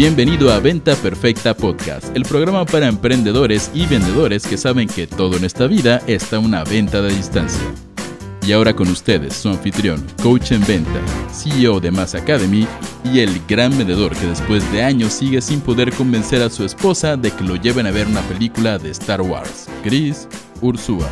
Bienvenido a Venta Perfecta Podcast, el programa para emprendedores y vendedores que saben que todo en esta vida está una venta de distancia. Y ahora con ustedes, su anfitrión, coach en venta, CEO de Mass Academy y el gran vendedor que después de años sigue sin poder convencer a su esposa de que lo lleven a ver una película de Star Wars, Chris Ursúa.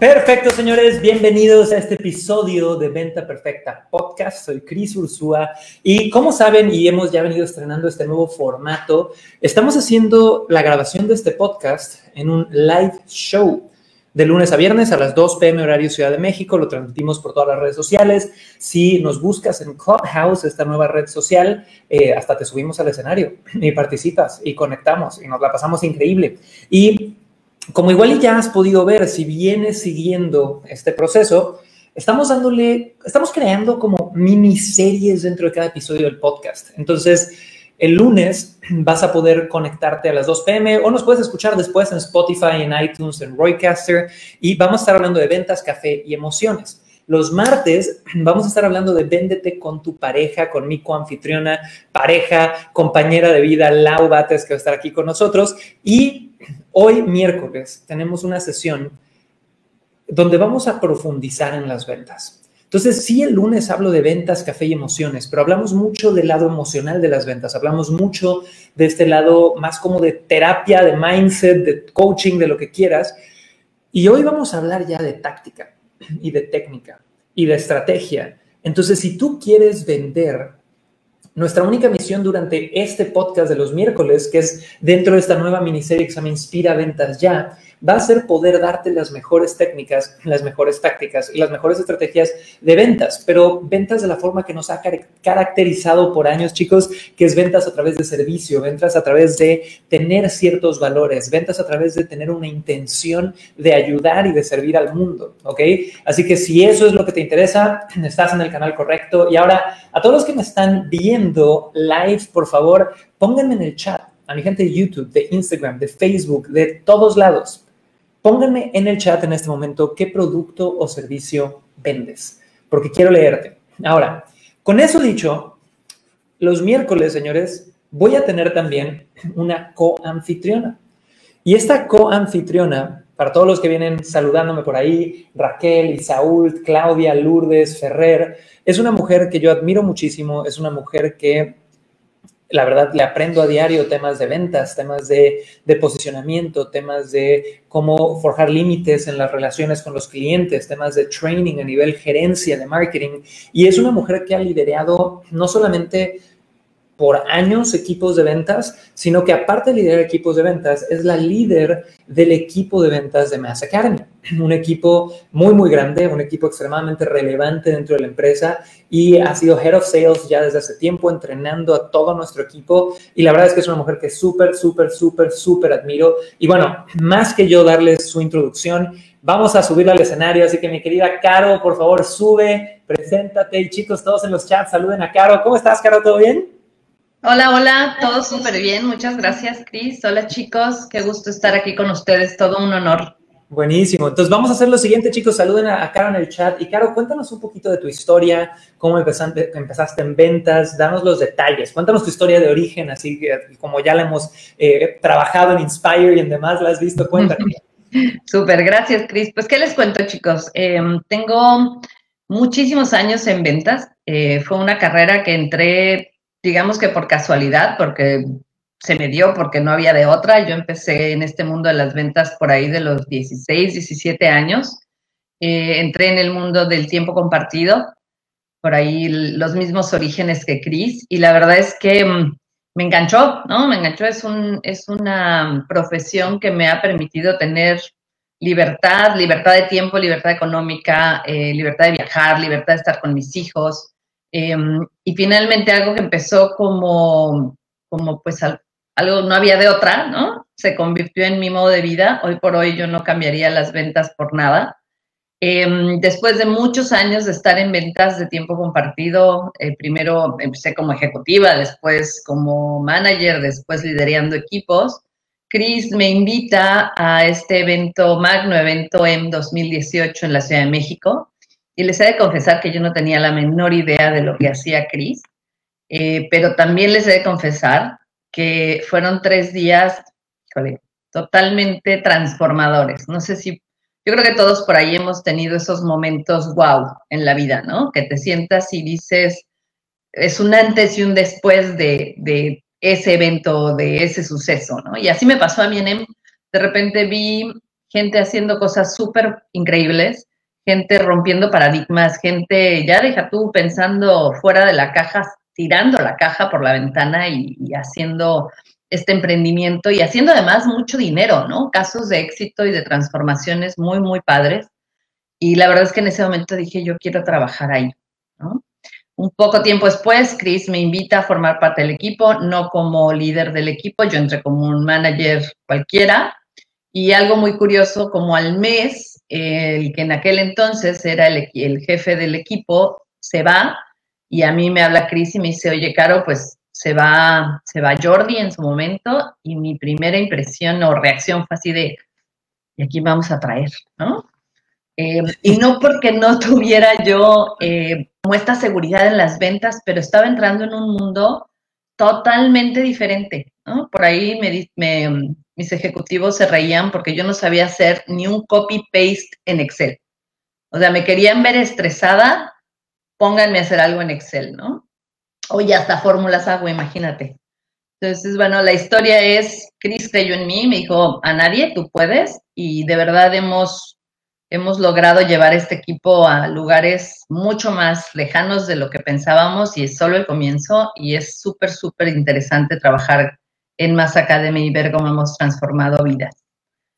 Perfecto, señores. Bienvenidos a este episodio de Venta Perfecta Podcast. Soy Cris Ursúa y como saben, y hemos ya venido estrenando este nuevo formato, estamos haciendo la grabación de este podcast en un live show de lunes a viernes a las 2 pm horario Ciudad de México. Lo transmitimos por todas las redes sociales. Si nos buscas en Clubhouse, esta nueva red social, eh, hasta te subimos al escenario y participas y conectamos y nos la pasamos increíble. Y como igual ya has podido ver, si vienes siguiendo este proceso, estamos dándole, estamos creando como miniseries dentro de cada episodio del podcast. Entonces, el lunes vas a poder conectarte a las 2 pm o nos puedes escuchar después en Spotify, en iTunes, en Roycaster y vamos a estar hablando de ventas, café y emociones. Los martes vamos a estar hablando de véndete con tu pareja, con mi coanfitriona, pareja, compañera de vida, Lau Bates, que va a estar aquí con nosotros. Y Hoy, miércoles, tenemos una sesión donde vamos a profundizar en las ventas. Entonces, sí, el lunes hablo de ventas, café y emociones, pero hablamos mucho del lado emocional de las ventas, hablamos mucho de este lado más como de terapia, de mindset, de coaching, de lo que quieras. Y hoy vamos a hablar ya de táctica y de técnica y de estrategia. Entonces, si tú quieres vender nuestra única misión durante este podcast de los miércoles, que es dentro de esta nueva miniserie que se llama Inspira Ventas Ya, va a ser poder darte las mejores técnicas, las mejores tácticas y las mejores estrategias de ventas, pero ventas de la forma que nos ha caracterizado por años, chicos, que es ventas a través de servicio, ventas a través de tener ciertos valores, ventas a través de tener una intención de ayudar y de servir al mundo, ¿ok? Así que si eso es lo que te interesa, estás en el canal correcto. Y ahora, a todos los que me están viendo live, por favor, pónganme en el chat a mi gente de YouTube, de Instagram, de Facebook, de todos lados. Pónganme en el chat en este momento qué producto o servicio vendes, porque quiero leerte. Ahora, con eso dicho, los miércoles, señores, voy a tener también una coanfitriona. Y esta coanfitriona, para todos los que vienen saludándome por ahí, Raquel, Isaúl, Claudia, Lourdes, Ferrer, es una mujer que yo admiro muchísimo, es una mujer que la verdad le aprendo a diario temas de ventas, temas de, posicionamiento, temas de cómo forjar límites en las relaciones con los clientes, temas de training a nivel gerencia, de marketing. Y es una mujer que ha liderado no solamente por años equipos de ventas, sino que aparte de liderar equipos de ventas, es la líder del equipo de ventas de Mass Academy. Un equipo muy, muy grande, un equipo extremadamente relevante dentro de la empresa y ha sido Head of Sales ya desde hace tiempo, entrenando a todo nuestro equipo. Y la verdad es que es una mujer que súper, súper, súper, súper admiro. Y bueno, más que yo darles su introducción, vamos a subirla al escenario. Así que mi querida Caro, por favor, sube, preséntate. Y chicos, todos en los chats, saluden a Caro. ¿Cómo estás, Caro? ¿Todo bien? Hola, hola, todo súper bien, muchas gracias, Cris. Hola, chicos, qué gusto estar aquí con ustedes, todo un honor. Buenísimo. Entonces vamos a hacer lo siguiente, chicos. Saluden a, Caro en el chat. Y Caro, cuéntanos un poquito de tu historia, cómo empezaste, empezaste en ventas, danos los detalles. Cuéntanos tu historia de origen, así como ya la hemos eh, trabajado en Inspire y en demás, la has visto. Cuéntanos. Súper, gracias, Cris. Pues, ¿qué les cuento, chicos? Em, tengo muchísimos años en ventas. Eh, fue una carrera que entré digamos que por casualidad, porque se me dio, porque no había de otra. Yo empecé en este mundo de las ventas por ahí de los 16, 17 años. Eh, entré en el mundo del tiempo compartido, por ahí los mismos orígenes que Cris, y la verdad es que mm, me enganchó, ¿no? Me enganchó, es, un, es una profesión que me ha permitido tener libertad, libertad de tiempo, libertad económica, eh, libertad de viajar, libertad de estar con mis hijos, Em, y finalmente algo que empezó como, como pues algo no había de otra, ¿no? Se convirtió en mi modo de vida. Hoy por hoy yo no cambiaría las ventas por nada. Em, después de muchos años de estar en ventas de tiempo compartido, eh, primero empecé como ejecutiva, después como manager, después liderando equipos. Chris me invita a este evento, Magno Evento M 2018 en la Ciudad de México, y les he de confesar que yo no tenía la menor idea de lo que hacía Chris. eh, pero también les he de confesar que fueron tres días, totalmente transformadores. No sé si, yo creo que todos por ahí hemos tenido esos momentos wow en la vida, ¿no? Que te sientas y dices, es un antes y un después de, de ese evento, de ese suceso, ¿no? Y así me pasó a mí en de repente vi gente haciendo cosas súper increíbles, gente rompiendo paradigmas, gente, ya deja tú pensando fuera de la caja, tirando la caja por la ventana y, haciendo este emprendimiento y haciendo además mucho dinero, ¿no? Casos de éxito y de transformaciones muy, muy padres. Y la verdad es que en ese momento dije, yo quiero trabajar ahí, ¿no? Un poco tiempo después, Chris me invita a formar parte del equipo, no como líder del equipo, yo entré como un manager cualquiera, y algo muy curioso, como al mes, el que en aquel entonces era el, jefe del equipo se va y a mí me habla Cris y me dice, oye, Caro, pues se va, se va Jordi en su momento y mi primera impresión o reacción fue así de, ¿y aquí vamos a traer? ¿no? Eh, y no porque no tuviera yo eh, como esta seguridad en las ventas, pero estaba entrando en un mundo totalmente diferente. ¿no? Por ahí me, mis ejecutivos se reían porque yo no sabía hacer ni un copy-paste en Excel. O sea, me querían ver estresada, pónganme a hacer algo en Excel, ¿no? O ya hasta fórmulas hago, imagínate. Entonces, bueno, la historia es, Chris creyó en mí, me dijo, a nadie, tú puedes, y de verdad hemos, hemos logrado llevar este equipo a lugares mucho más lejanos de lo que pensábamos y es solo el comienzo y es súper, súper interesante trabajar en Más Academy y ver cómo hemos transformado vidas.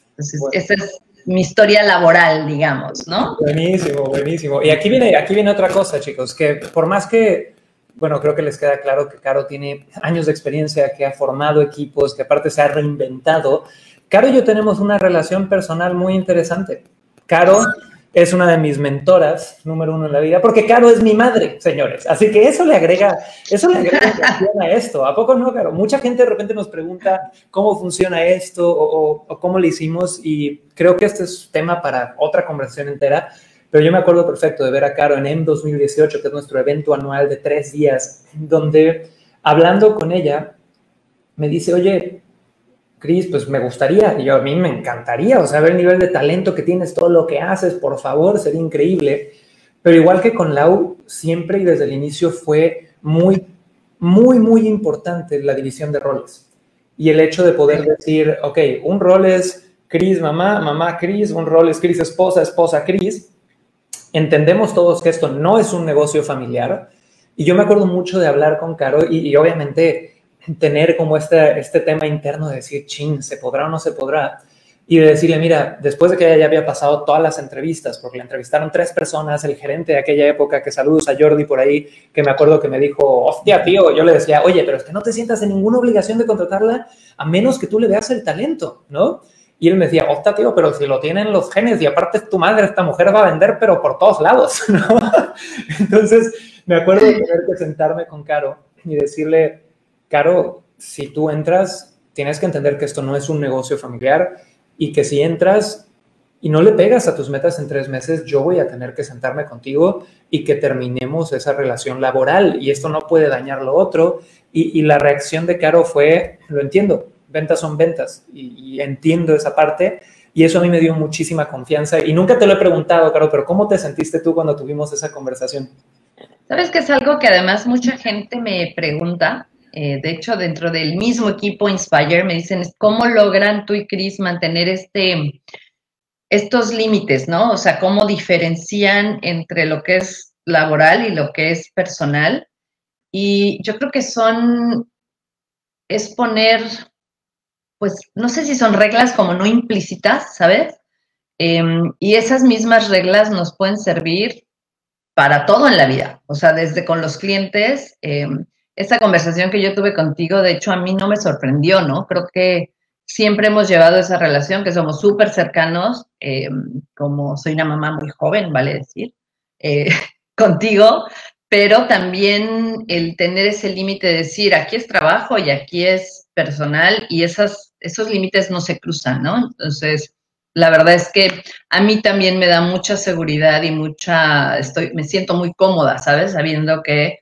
Entonces, esa es mi historia laboral, digamos, ¿no? Buenísimo, buenísimo. Y aquí viene, aquí viene otra cosa, chicos, que por más que, bueno, creo que les queda claro que Caro tiene años de experiencia, que ha formado equipos, que aparte se ha reinventado, Caro y yo tenemos una relación personal muy interesante. Caro es una de mis mentoras, número uno en la vida, porque Caro es mi madre, señores. Así que eso le agrega, eso le agrega a esto. ¿A poco no, Caro? Mucha gente de repente nos pregunta cómo funciona esto o, o, cómo lo hicimos y creo que este es tema para otra conversación entera. Pero yo me acuerdo perfecto de ver a Caro en M 2018, que es nuestro evento anual de tres días, donde hablando con ella, me dice, oye, Cris, pues me gustaría, yo, a mí me encantaría, o sea, ver el nivel de talento que tienes, todo lo que haces, por favor, sería increíble. Pero igual que con Lau, siempre y desde el inicio fue muy, muy, muy importante la división de roles. Y el hecho de poder decir, ok, un rol es Cris mamá, mamá Cris, un rol es Cris esposa, esposa Cris. Entendemos todos que esto no es un negocio familiar. Y yo me acuerdo mucho de hablar con Caro y obviamente tener como este, este tema interno de decir, chin, ¿se podrá o no se podrá? Y de decirle, mira, después de que ella ya había pasado todas las entrevistas, porque le entrevistaron tres personas, el gerente de aquella época, que saludos a Jordi por ahí, que me acuerdo que me dijo, hostia, tío, yo le decía, oye, pero es que no te sientas en ninguna obligación de contratarla a menos que tú le veas el talento, ¿no? Y él me decía, hostia, tío, pero si lo tienen los genes y aparte es tu madre, esta mujer va a vender, pero por todos lados, ¿no? Entonces, me acuerdo de tener que sentarme con Caro y decirle, Caro, si tú entras, tienes que entender que esto no es un negocio familiar y que si entras y no le pegas a tus metas en tres meses, yo voy a tener que sentarme contigo y que terminemos esa relación laboral y esto no puede dañar lo otro. Y, la reacción de Caro fue, lo entiendo, ventas son ventas y, y, entiendo esa parte y eso a mí me dio muchísima confianza y nunca te lo he preguntado, Caro, pero ¿cómo te sentiste tú cuando tuvimos esa conversación? Sabes que es algo que además mucha gente me pregunta eh, de hecho, dentro del mismo equipo Inspire me dicen, ¿cómo logran tú y Chris mantener este, estos límites, ¿no? O sea, ¿cómo diferencian entre lo que es laboral y lo que es personal? Y yo creo que son, es poner, pues, no sé si son reglas como no implícitas, ¿sabes? Em, y esas mismas reglas nos pueden servir para todo en la vida, o sea, desde con los clientes. Eh, esta conversación que yo tuve contigo, de hecho, a mí no me sorprendió, ¿no? Creo que siempre hemos llevado esa relación, que somos súper cercanos, eh, como soy una mamá muy joven, vale decir, eh, contigo, pero también el tener ese límite de decir, aquí es trabajo y aquí es personal y esas, esos límites no se cruzan, ¿no? Entonces, la verdad es que a mí también me da mucha seguridad y mucha, estoy, me siento muy cómoda, ¿sabes? Sabiendo que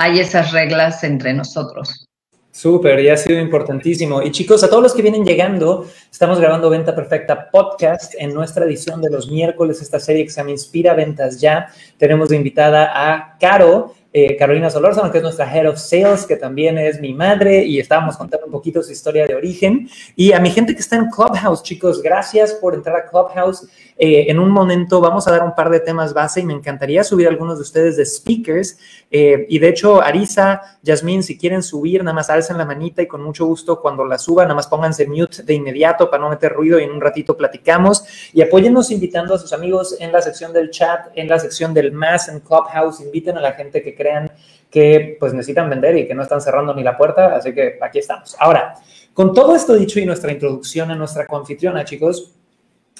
hay esas reglas entre nosotros. Súper, y ha sido importantísimo. Y chicos, a todos los que vienen llegando, estamos grabando Venta Perfecta Podcast en nuestra edición de los miércoles, esta serie que se llama Inspira Ventas Ya. Tenemos invitada a Caro, eh, Carolina Solórzano, que es nuestra Head of Sales, que también es mi madre, y estábamos contando un poquito su historia de origen. Y a mi gente que está en Clubhouse, chicos, gracias por entrar a Clubhouse. Eh, en un momento vamos a dar un par de temas base y me encantaría subir algunos de ustedes de speakers. Eh, y de hecho, Arisa, Yasmín, si quieren subir, nada más alcen la manita y con mucho gusto cuando la suba, nada más pónganse mute de inmediato para no meter ruido y en un ratito platicamos. Y apóyennos invitando a sus amigos en la sección del chat, en la sección del más en Clubhouse. Inviten a la gente que crean que pues necesitan vender y que no están cerrando ni la puerta, así que aquí estamos. Ahora, con todo esto dicho y nuestra introducción a nuestra confitriona, chicos,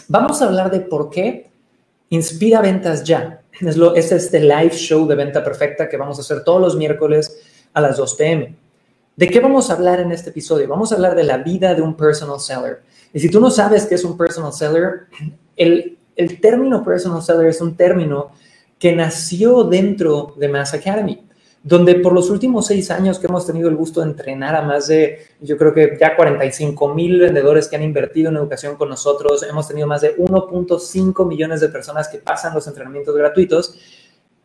vamos a hablar de por qué Inspira Ventas Ya. Es, lo, es este live show de Venta Perfecta que vamos a hacer todos los miércoles a las 2 pm. ¿De qué vamos a hablar en este episodio? Vamos a hablar de la vida de un personal seller. Y si tú no sabes qué es un personal seller, el, el término personal seller es un término que nació dentro de Mass Academy, donde por los últimos seis años que hemos tenido el gusto de entrenar a más de, yo creo que ya 45 mil vendedores que han invertido en educación con nosotros, hemos tenido más de 1.5 millones de personas que pasan los entrenamientos gratuitos,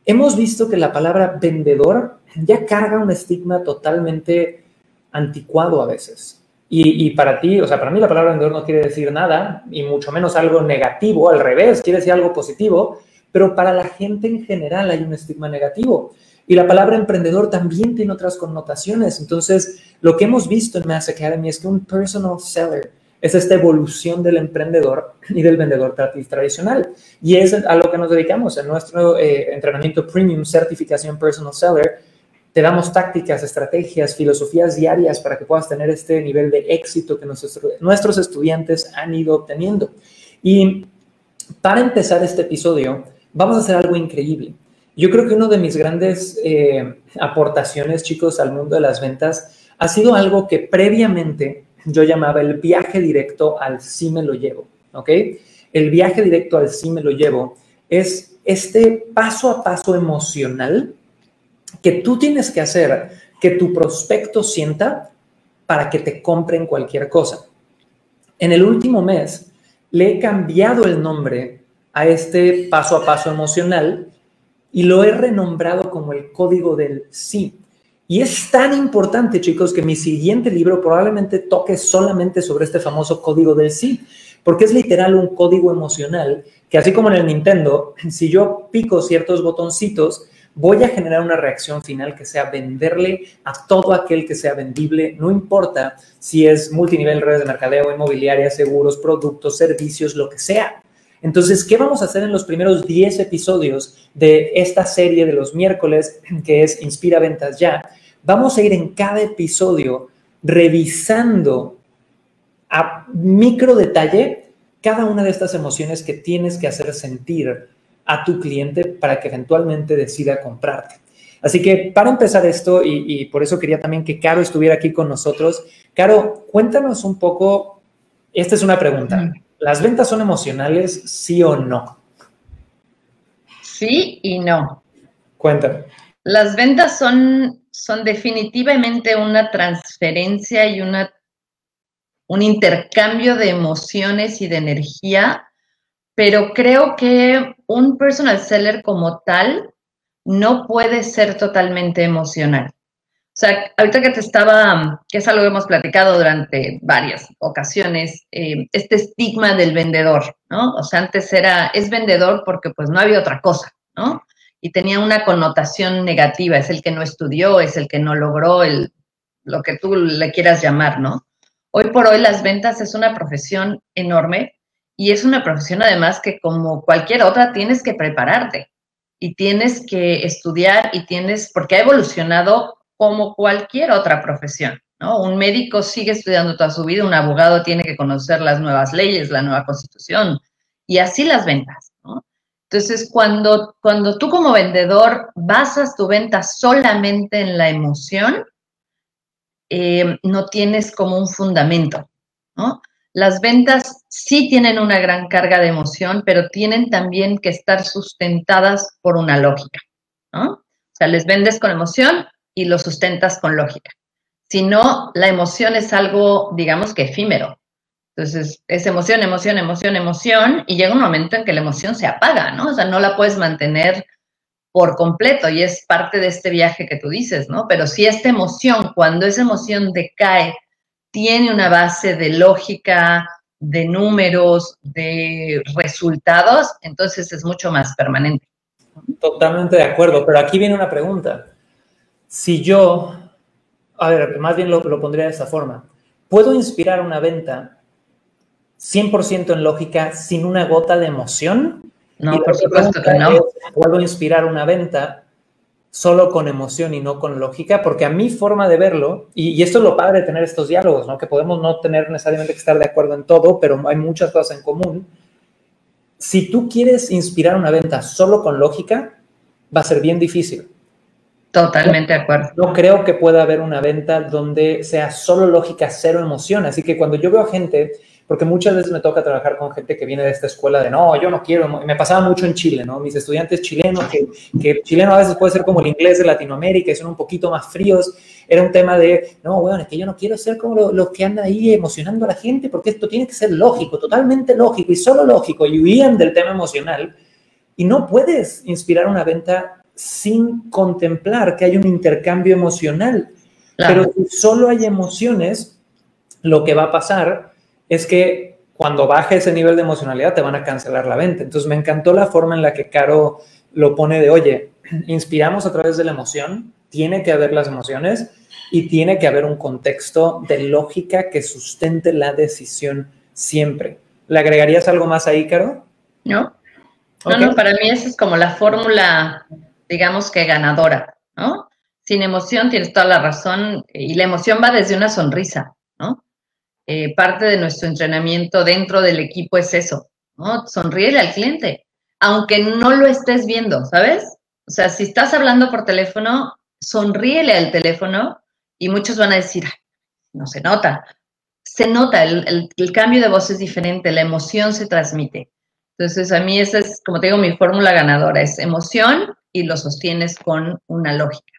hemos visto que la palabra vendedor ya carga un estigma totalmente anticuado a veces. Y, y, para ti, o sea, para mí la palabra vendedor no quiere decir nada, y mucho menos algo negativo, al revés, quiere decir algo positivo, pero para la gente en general hay un estigma negativo. Y la palabra emprendedor también tiene otras connotaciones. Entonces, lo que hemos visto en Mass Academy es que un personal seller es esta evolución del emprendedor y del vendedor tradicional. Y es a lo que nos dedicamos en nuestro eh, entrenamiento premium, certificación personal seller. Te damos tácticas, estrategias, filosofías diarias para que puedas tener este nivel de éxito que nuestros, estudiantes han ido obteniendo. Y para empezar este episodio, vamos a hacer algo increíble. Yo creo que una de mis grandes eh, aportaciones, chicos, al mundo de las ventas ha sido algo que previamente yo llamaba el viaje directo al sí me lo llevo, ¿ok? El viaje directo al sí me lo llevo es este paso a paso emocional que tú tienes que hacer que tu prospecto sienta para que te compren cualquier cosa. En el último mes le he cambiado el nombre a este paso a paso emocional y lo he renombrado como el código del sí. Y es tan importante, chicos, que mi siguiente libro probablemente toque solamente sobre este famoso código del sí, porque es literal un código emocional que así como en el Nintendo, si yo pico ciertos botoncitos, voy a generar una reacción final que sea venderle a todo aquel que sea vendible, no importa si es multinivel, redes de mercadeo, inmobiliaria, seguros, productos, servicios, lo que sea. Entonces, ¿qué vamos a hacer en los primeros 10 episodios de esta serie de los miércoles, que es Inspira Ventas Ya? Vamos a ir en cada episodio revisando a micro detalle cada una de estas emociones que tienes que hacer sentir a tu cliente para que eventualmente decida comprarte. Así que para empezar esto, y, y, por eso quería también que Caro estuviera aquí con nosotros, Caro, cuéntanos un poco, esta es una pregunta, ¿Las ventas son emocionales, sí o no? Sí y no. Cuéntame. Las ventas son, son definitivamente una transferencia y una, un intercambio de emociones y de energía, pero creo que un personal seller como tal no puede ser totalmente emocional. O sea, ahorita que te estaba, que es algo que hemos platicado durante varias ocasiones, eh, este estigma del vendedor, ¿no? O sea, antes era, es vendedor porque pues no había otra cosa, ¿no? Y tenía una connotación negativa, es el que no estudió, es el que no logró, el, lo que tú le quieras llamar, ¿no? Hoy por hoy las ventas es una profesión enorme y es una profesión además que como cualquier otra tienes que prepararte y tienes que estudiar y tienes, porque ha evolucionado como cualquier otra profesión. ¿no? Un médico sigue estudiando toda su vida, un abogado tiene que conocer las nuevas leyes, la nueva constitución y así las ventas. ¿no? Entonces, cuando, cuando tú como vendedor basas tu venta solamente en la emoción, eh, no tienes como un fundamento. Las ventas sí tienen una gran carga de emoción, pero tienen también que estar sustentadas por una lógica. ¿no? O sea, les vendes con emoción, y lo sustentas con lógica. Si no, la emoción es algo, digamos que efímero. Entonces, es emoción, emoción, emoción, emoción, y llega un momento en que la emoción se apaga, ¿no? O sea, no la puedes mantener por completo y es parte de este viaje que tú dices, ¿no? Pero si esta emoción, cuando esa emoción decae, tiene una base de lógica, de números, de resultados, entonces es mucho más permanente. Totalmente de acuerdo, pero aquí viene una pregunta. Si yo, a ver, más bien lo, lo pondría de esta forma, ¿puedo inspirar una venta 100% en lógica sin una gota de emoción? No, por supuesto que no. ¿Puedo inspirar una venta solo con emoción y no con lógica, porque a mi forma de verlo, y, esto es lo padre de tener estos diálogos, ¿no? que podemos no tener necesariamente que estar de acuerdo en todo, pero hay muchas cosas en común. Si tú quieres inspirar una venta solo con lógica, va a ser bien difícil. Totalmente de acuerdo. No creo que pueda haber una venta donde sea solo lógica, cero emoción. Así que cuando yo veo gente porque muchas veces me toca trabajar con gente que viene de esta escuela de, no, yo no quiero, me pasaba mucho en Chile, ¿no? Mis estudiantes chilenos, que, chileno a veces puede ser como el inglés de Latinoamérica, son un poquito más fríos, era un tema de, no, bueno, es que yo no quiero ser como los que andan ahí emocionando a la gente, porque esto tiene que ser lógico, totalmente lógico y solo lógico, y huían del tema emocional, y no puedes inspirar una venta sin contemplar que hay un intercambio emocional. Pero si solo hay emociones, lo que va a pasar es que cuando baje ese nivel de emocionalidad te van a cancelar la venta. Entonces me encantó la forma en la que Caro lo pone de, oye, inspiramos a través de la emoción, tiene que haber las emociones y tiene que haber un contexto de lógica que sustente la decisión siempre. ¿Le agregarías algo más ahí, Caro? No. No, no, para mí esa es como la fórmula, digamos que ganadora, ¿no? Sin emoción tienes toda la razón y la emoción va desde una sonrisa, ¿no? Eh, parte de nuestro entrenamiento dentro del equipo es eso, ¿no? Sonríele al cliente, aunque no lo estés viendo, ¿sabes? O sea, si estás hablando por teléfono, sonríele al teléfono y muchos van a decir, no se nota. Se nota, el, el, cambio de voz es diferente, la emoción se transmite. Entonces, a mí esa es, como te digo, mi fórmula ganadora, es emoción y lo sostienes con una lógica.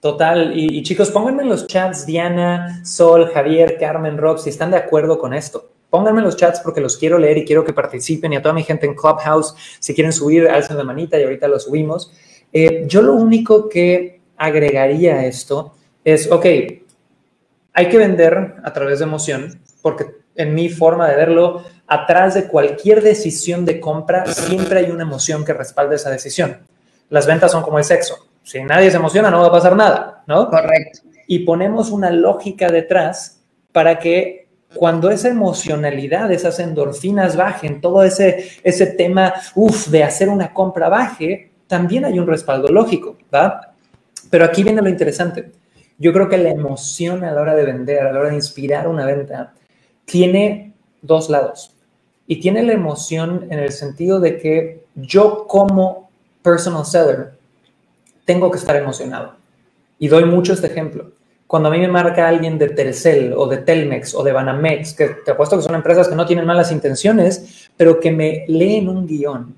Total, y, chicos, pónganme en los chats Diana, Sol, Javier, Carmen, Rob, si están de acuerdo con esto. Pónganme en los chats porque los quiero leer y quiero que participen y a toda mi gente en Clubhouse, si quieren subir, alcen la manita y ahorita lo subimos. Eh, yo lo único que agregaría a esto es, ok, hay que vender a través de emoción, porque en mi forma de verlo, atrás de cualquier decisión de compra siempre hay una emoción que respalda esa decisión. Las ventas son como el sexo si nadie se emociona, no va a pasar nada, ¿no? Correcto. Y ponemos una lógica detrás para que cuando esa emocionalidad, esas endorfinas bajen, todo ese, ese tema, uff, de hacer una compra baje, también hay un respaldo lógico, ¿va? Pero aquí viene lo interesante. Yo creo que la emoción a la hora de vender, a la hora de inspirar una venta, tiene dos lados. Y tiene la emoción en el sentido de que yo como personal seller tengo que estar emocionado. Y doy mucho este ejemplo. Cuando a mí me marca alguien de Telcel o de Telmex o de Banamex, que te apuesto que son empresas que no tienen malas intenciones, pero que me leen un guion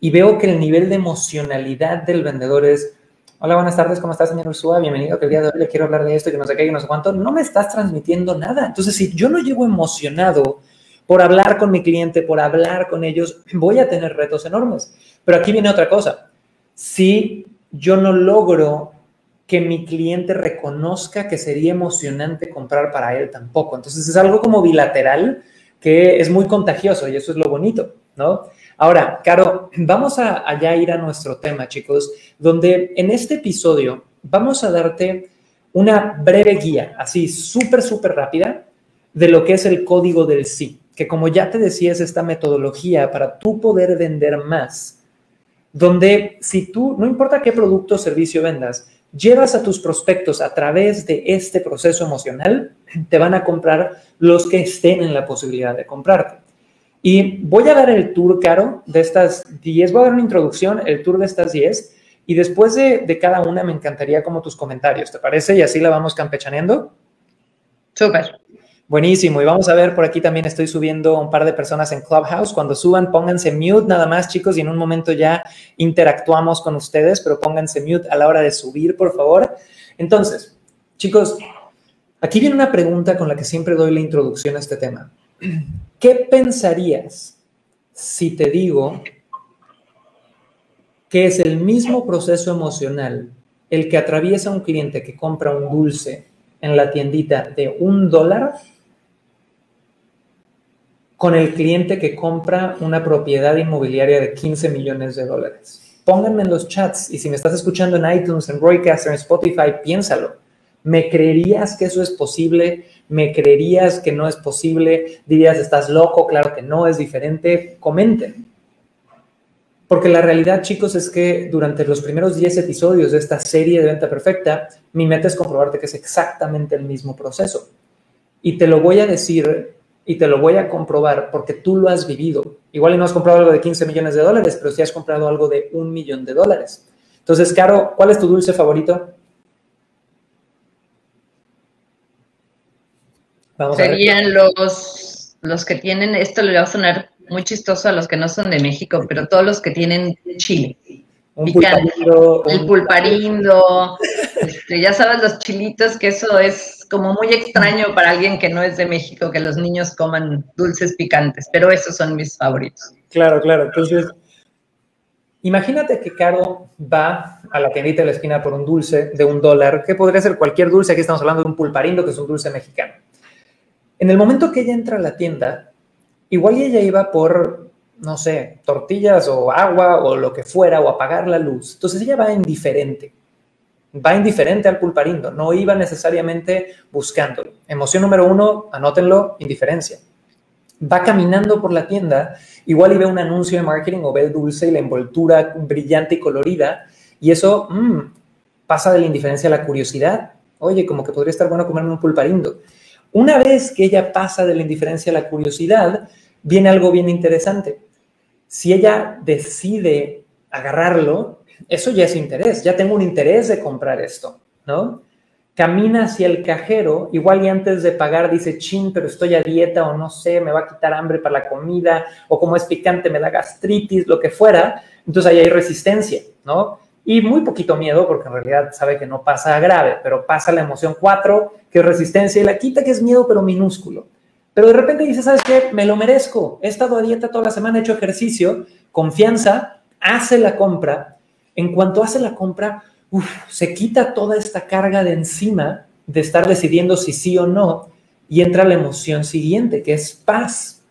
y veo que el nivel de emocionalidad del vendedor es, hola, buenas tardes, ¿cómo estás, señor Ursúa? Bienvenido, que el día de hoy le quiero hablar de esto, que no sé qué, que no sé cuánto. No me estás transmitiendo nada. Entonces, si yo no llego emocionado por hablar con mi cliente, por hablar con ellos, voy a tener retos enormes. Pero aquí viene otra cosa. Si yo no logro que mi cliente reconozca que sería emocionante comprar para él tampoco. Entonces es algo como bilateral que es muy contagioso y eso es lo bonito, ¿no? Ahora, Caro, vamos a allá ir a nuestro tema, chicos, donde en este episodio vamos a darte una breve guía, así súper, súper rápida, de lo que es el código del sí, que como ya te decía es esta metodología para tú poder vender más donde si tú, no importa qué producto o servicio vendas, llevas a tus prospectos a través de este proceso emocional, te van a comprar los que estén en la posibilidad de comprarte. Y voy a dar el tour, Caro, de estas 10, voy a dar una introducción, el tour de estas 10, y después de, de cada una me encantaría como tus comentarios, ¿te parece? Y así la vamos campechaneando. Súper. Buenísimo. Y vamos a ver, por aquí también estoy subiendo un par de personas en Clubhouse. Cuando suban, pónganse mute nada más, chicos, y en un momento ya interactuamos con ustedes, pero pónganse mute a la hora de subir, por favor. Entonces, chicos, aquí viene una pregunta con la que siempre doy la introducción a este tema. ¿Qué pensarías si te digo que es el mismo proceso emocional el que atraviesa un cliente que compra un dulce en la tiendita de un dólar con el cliente que compra una propiedad inmobiliaria de 15 millones de dólares. Pónganme en los chats y si me estás escuchando en iTunes, en Roycaster, en Spotify, piénsalo. ¿Me creerías que eso es posible? ¿Me creerías que no es posible? ¿Dirías, estás loco? Claro que no, es diferente. Comenten. Porque la realidad, chicos, es que durante los primeros 10 episodios de esta serie de Venta Perfecta, mi meta es comprobarte que es exactamente el mismo proceso. Y te lo voy a decir y te lo voy a comprobar porque tú lo has vivido. Igual no has comprado algo de 15 millones de dólares, pero sí has comprado algo de un millón de dólares. Entonces, Caro, ¿cuál es tu dulce favorito? Serían los, los que tienen, esto le va a sonar muy chistoso a los que no son de México, pero todos los que tienen chile. Un pulparindo, el pulparindo, este, ya sabes los chilitos, que eso es como muy extraño para alguien que no es de México, que los niños coman dulces picantes, pero esos son mis favoritos. Claro, claro. Entonces, imagínate que Caro va a la tiendita de la esquina por un dulce de un dólar, que podría ser cualquier dulce, aquí estamos hablando de un pulparindo, que es un dulce mexicano. En el momento que ella entra a la tienda, igual ella iba por, no sé, tortillas o agua o lo que fuera, o apagar la luz. Entonces ella va indiferente va indiferente al pulparindo, no iba necesariamente buscándolo. Emoción número uno, anótenlo, indiferencia. Va caminando por la tienda, igual y ve un anuncio de marketing o ve el dulce y la envoltura brillante y colorida, y eso mm, pasa de la indiferencia a la curiosidad. Oye, como que podría estar bueno comerme un pulparindo. Una vez que ella pasa de la indiferencia a la curiosidad, viene algo bien interesante. Si ella decide agarrarlo, eso ya es interés, ya tengo un interés de comprar esto, ¿no? Camina hacia el cajero, igual y antes de pagar dice, chin, pero estoy a dieta o no sé, me va a quitar hambre para la comida, o como es picante me da gastritis, lo que fuera, entonces ahí hay resistencia, ¿no? Y muy poquito miedo, porque en realidad sabe que no pasa grave, pero pasa la emoción 4, que es resistencia, y la quita, que es miedo, pero minúsculo. Pero de repente dice, ¿sabes qué? Me lo merezco. He estado a dieta toda la semana, he hecho ejercicio, confianza, hace la compra en cuanto hace la compra, se quita toda esta carga de encima de estar decidiendo si sí o no y entra la emoción siguiente, que es paz.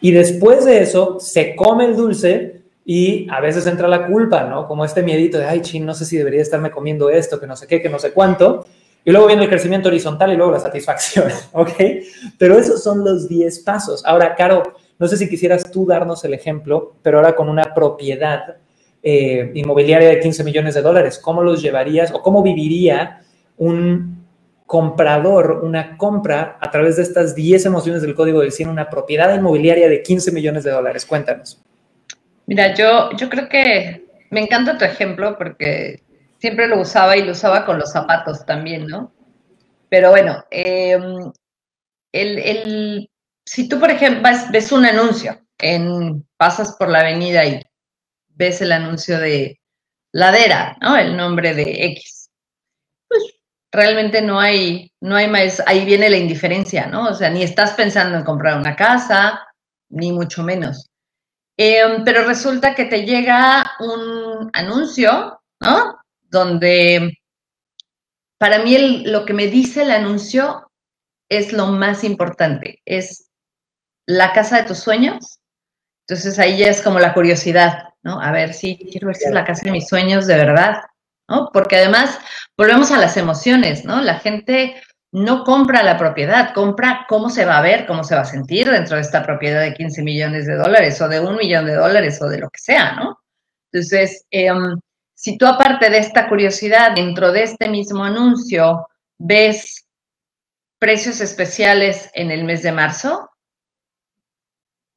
Y después de eso, se come el dulce y a veces entra la culpa, ¿no? Como este miedito de, ay, ching, no sé si debería estarme comiendo esto, que no sé qué, que no sé cuánto. Y luego viene el crecimiento horizontal y luego la satisfacción, ¿ok? Pero esos son los 10 pasos. Ahora, Caro, no sé si quisieras tú darnos el ejemplo, pero ahora con una propiedad eh, inmobiliaria de 15 millones de dólares. ¿Cómo los llevarías o cómo viviría un comprador una compra a través de estas 10 emociones del código del 100, una propiedad inmobiliaria de 15 millones de dólares? Cuéntanos. Mira, yo, yo creo que me encanta tu ejemplo porque siempre lo usaba y lo usaba con los zapatos también, ¿no? Pero bueno, em, el, si tú, por ejemplo, ves un anuncio, en, pasas por la avenida y ves el anuncio de ladera, ¿no? El nombre de X. Pues realmente no hay, no hay más, ahí viene la indiferencia, ¿no? O sea, ni estás pensando en comprar una casa, ni mucho menos. Em, pero resulta que te llega un anuncio, ¿no? Donde para mí lo que me dice el anuncio es lo más importante, es la casa de tus sueños. Entonces ahí ya es como la curiosidad, ¿no? A ver, sí, quiero ver si es la casa de mis sueños de verdad, ¿no? Porque además volvemos a las emociones, ¿no? La gente no compra la propiedad, compra cómo se va a ver, cómo se va a sentir dentro de esta propiedad de 15 millones de dólares o de un millón de dólares o de lo que sea, ¿no? Entonces, em, si tú aparte de esta curiosidad, dentro de este mismo anuncio, ves precios especiales en el mes de marzo,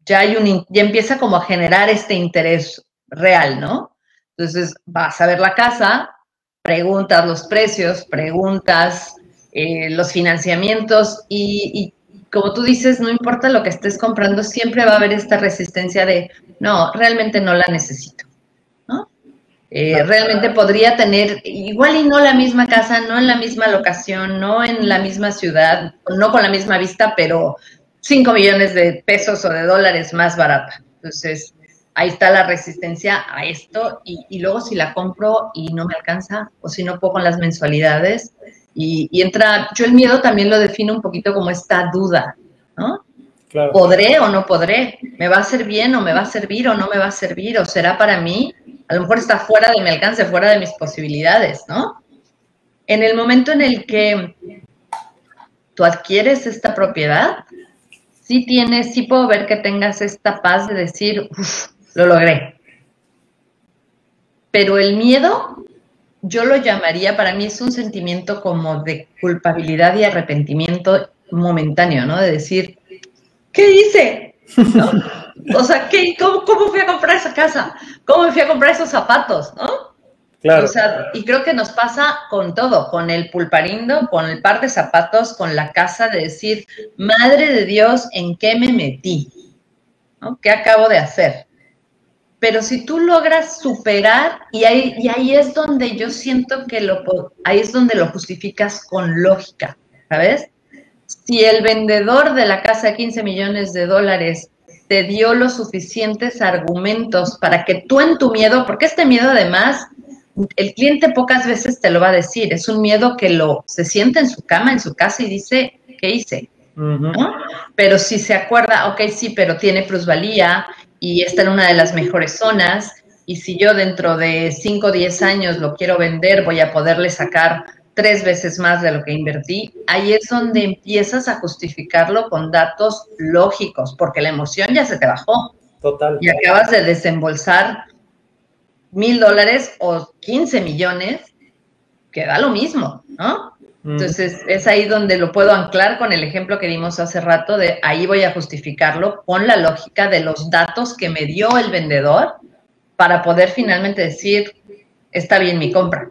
ya, hay un, ya empieza como a generar este interés real, ¿no? Entonces vas a ver la casa, preguntas los precios, preguntas eh, los financiamientos y, como tú dices, no importa lo que estés comprando, siempre va a haber esta resistencia de, no, realmente no la necesito, ¿no? Eh, realmente podría tener igual y no la misma casa, no en la misma locación, no en la misma ciudad, no con la misma vista, pero 5 millones de pesos o de dólares más barata. Entonces, ahí está la resistencia a esto y, luego si la compro y no me alcanza o si no puedo con las mensualidades y, entra, yo el miedo también lo defino un poquito como esta duda, ¿no? ¿Podré o no podré? ¿Me va a hacer bien o me va a servir o no me va a servir? ¿O será para mí? A lo mejor está fuera de mi alcance, fuera de mis posibilidades, ¿no? En el momento en el que tú adquieres esta propiedad, sí tienes, sí puedo ver que tengas esta paz de decir, lo logré. Pero el miedo, yo lo llamaría, para mí es un sentimiento como de culpabilidad y arrepentimiento momentáneo, ¿no? De decir, ¿qué hice? O sea, ¿qué, cómo, ¿cómo fui a comprar esa casa? ¿Cómo fui a comprar esos zapatos? ¿No? Claro. O sea, y creo que nos pasa con todo, con el pulparindo, con el par de zapatos, con la casa, de decir, madre de Dios, ¿en qué me metí? ¿No? ¿Qué acabo de hacer? Pero si tú logras superar, y ahí, y ahí es donde yo siento que lo, ahí es donde lo justificas con lógica, ¿sabes? Si el vendedor de la casa de 15 millones de dólares te dio los suficientes argumentos para que tú en tu miedo, porque este miedo además el cliente pocas veces te lo va a decir, es un miedo que lo se siente en su cama, en su casa y dice, ¿qué hice? Pero si se acuerda, ok, sí, pero tiene plusvalía y está en una de las mejores zonas y si yo dentro de 5 o 10 años lo quiero vender, voy a poderle sacar tres veces más de lo que invertí, ahí es donde empiezas a justificarlo con datos lógicos, porque la emoción ya se te bajó. Total. Y acabas de desembolsar mil dólares o 15 millones, que da lo mismo, ¿no? Mm. Entonces es ahí donde lo puedo anclar con el ejemplo que dimos hace rato de ahí voy a justificarlo con la lógica de los datos que me dio el vendedor para poder finalmente decir, está bien mi compra.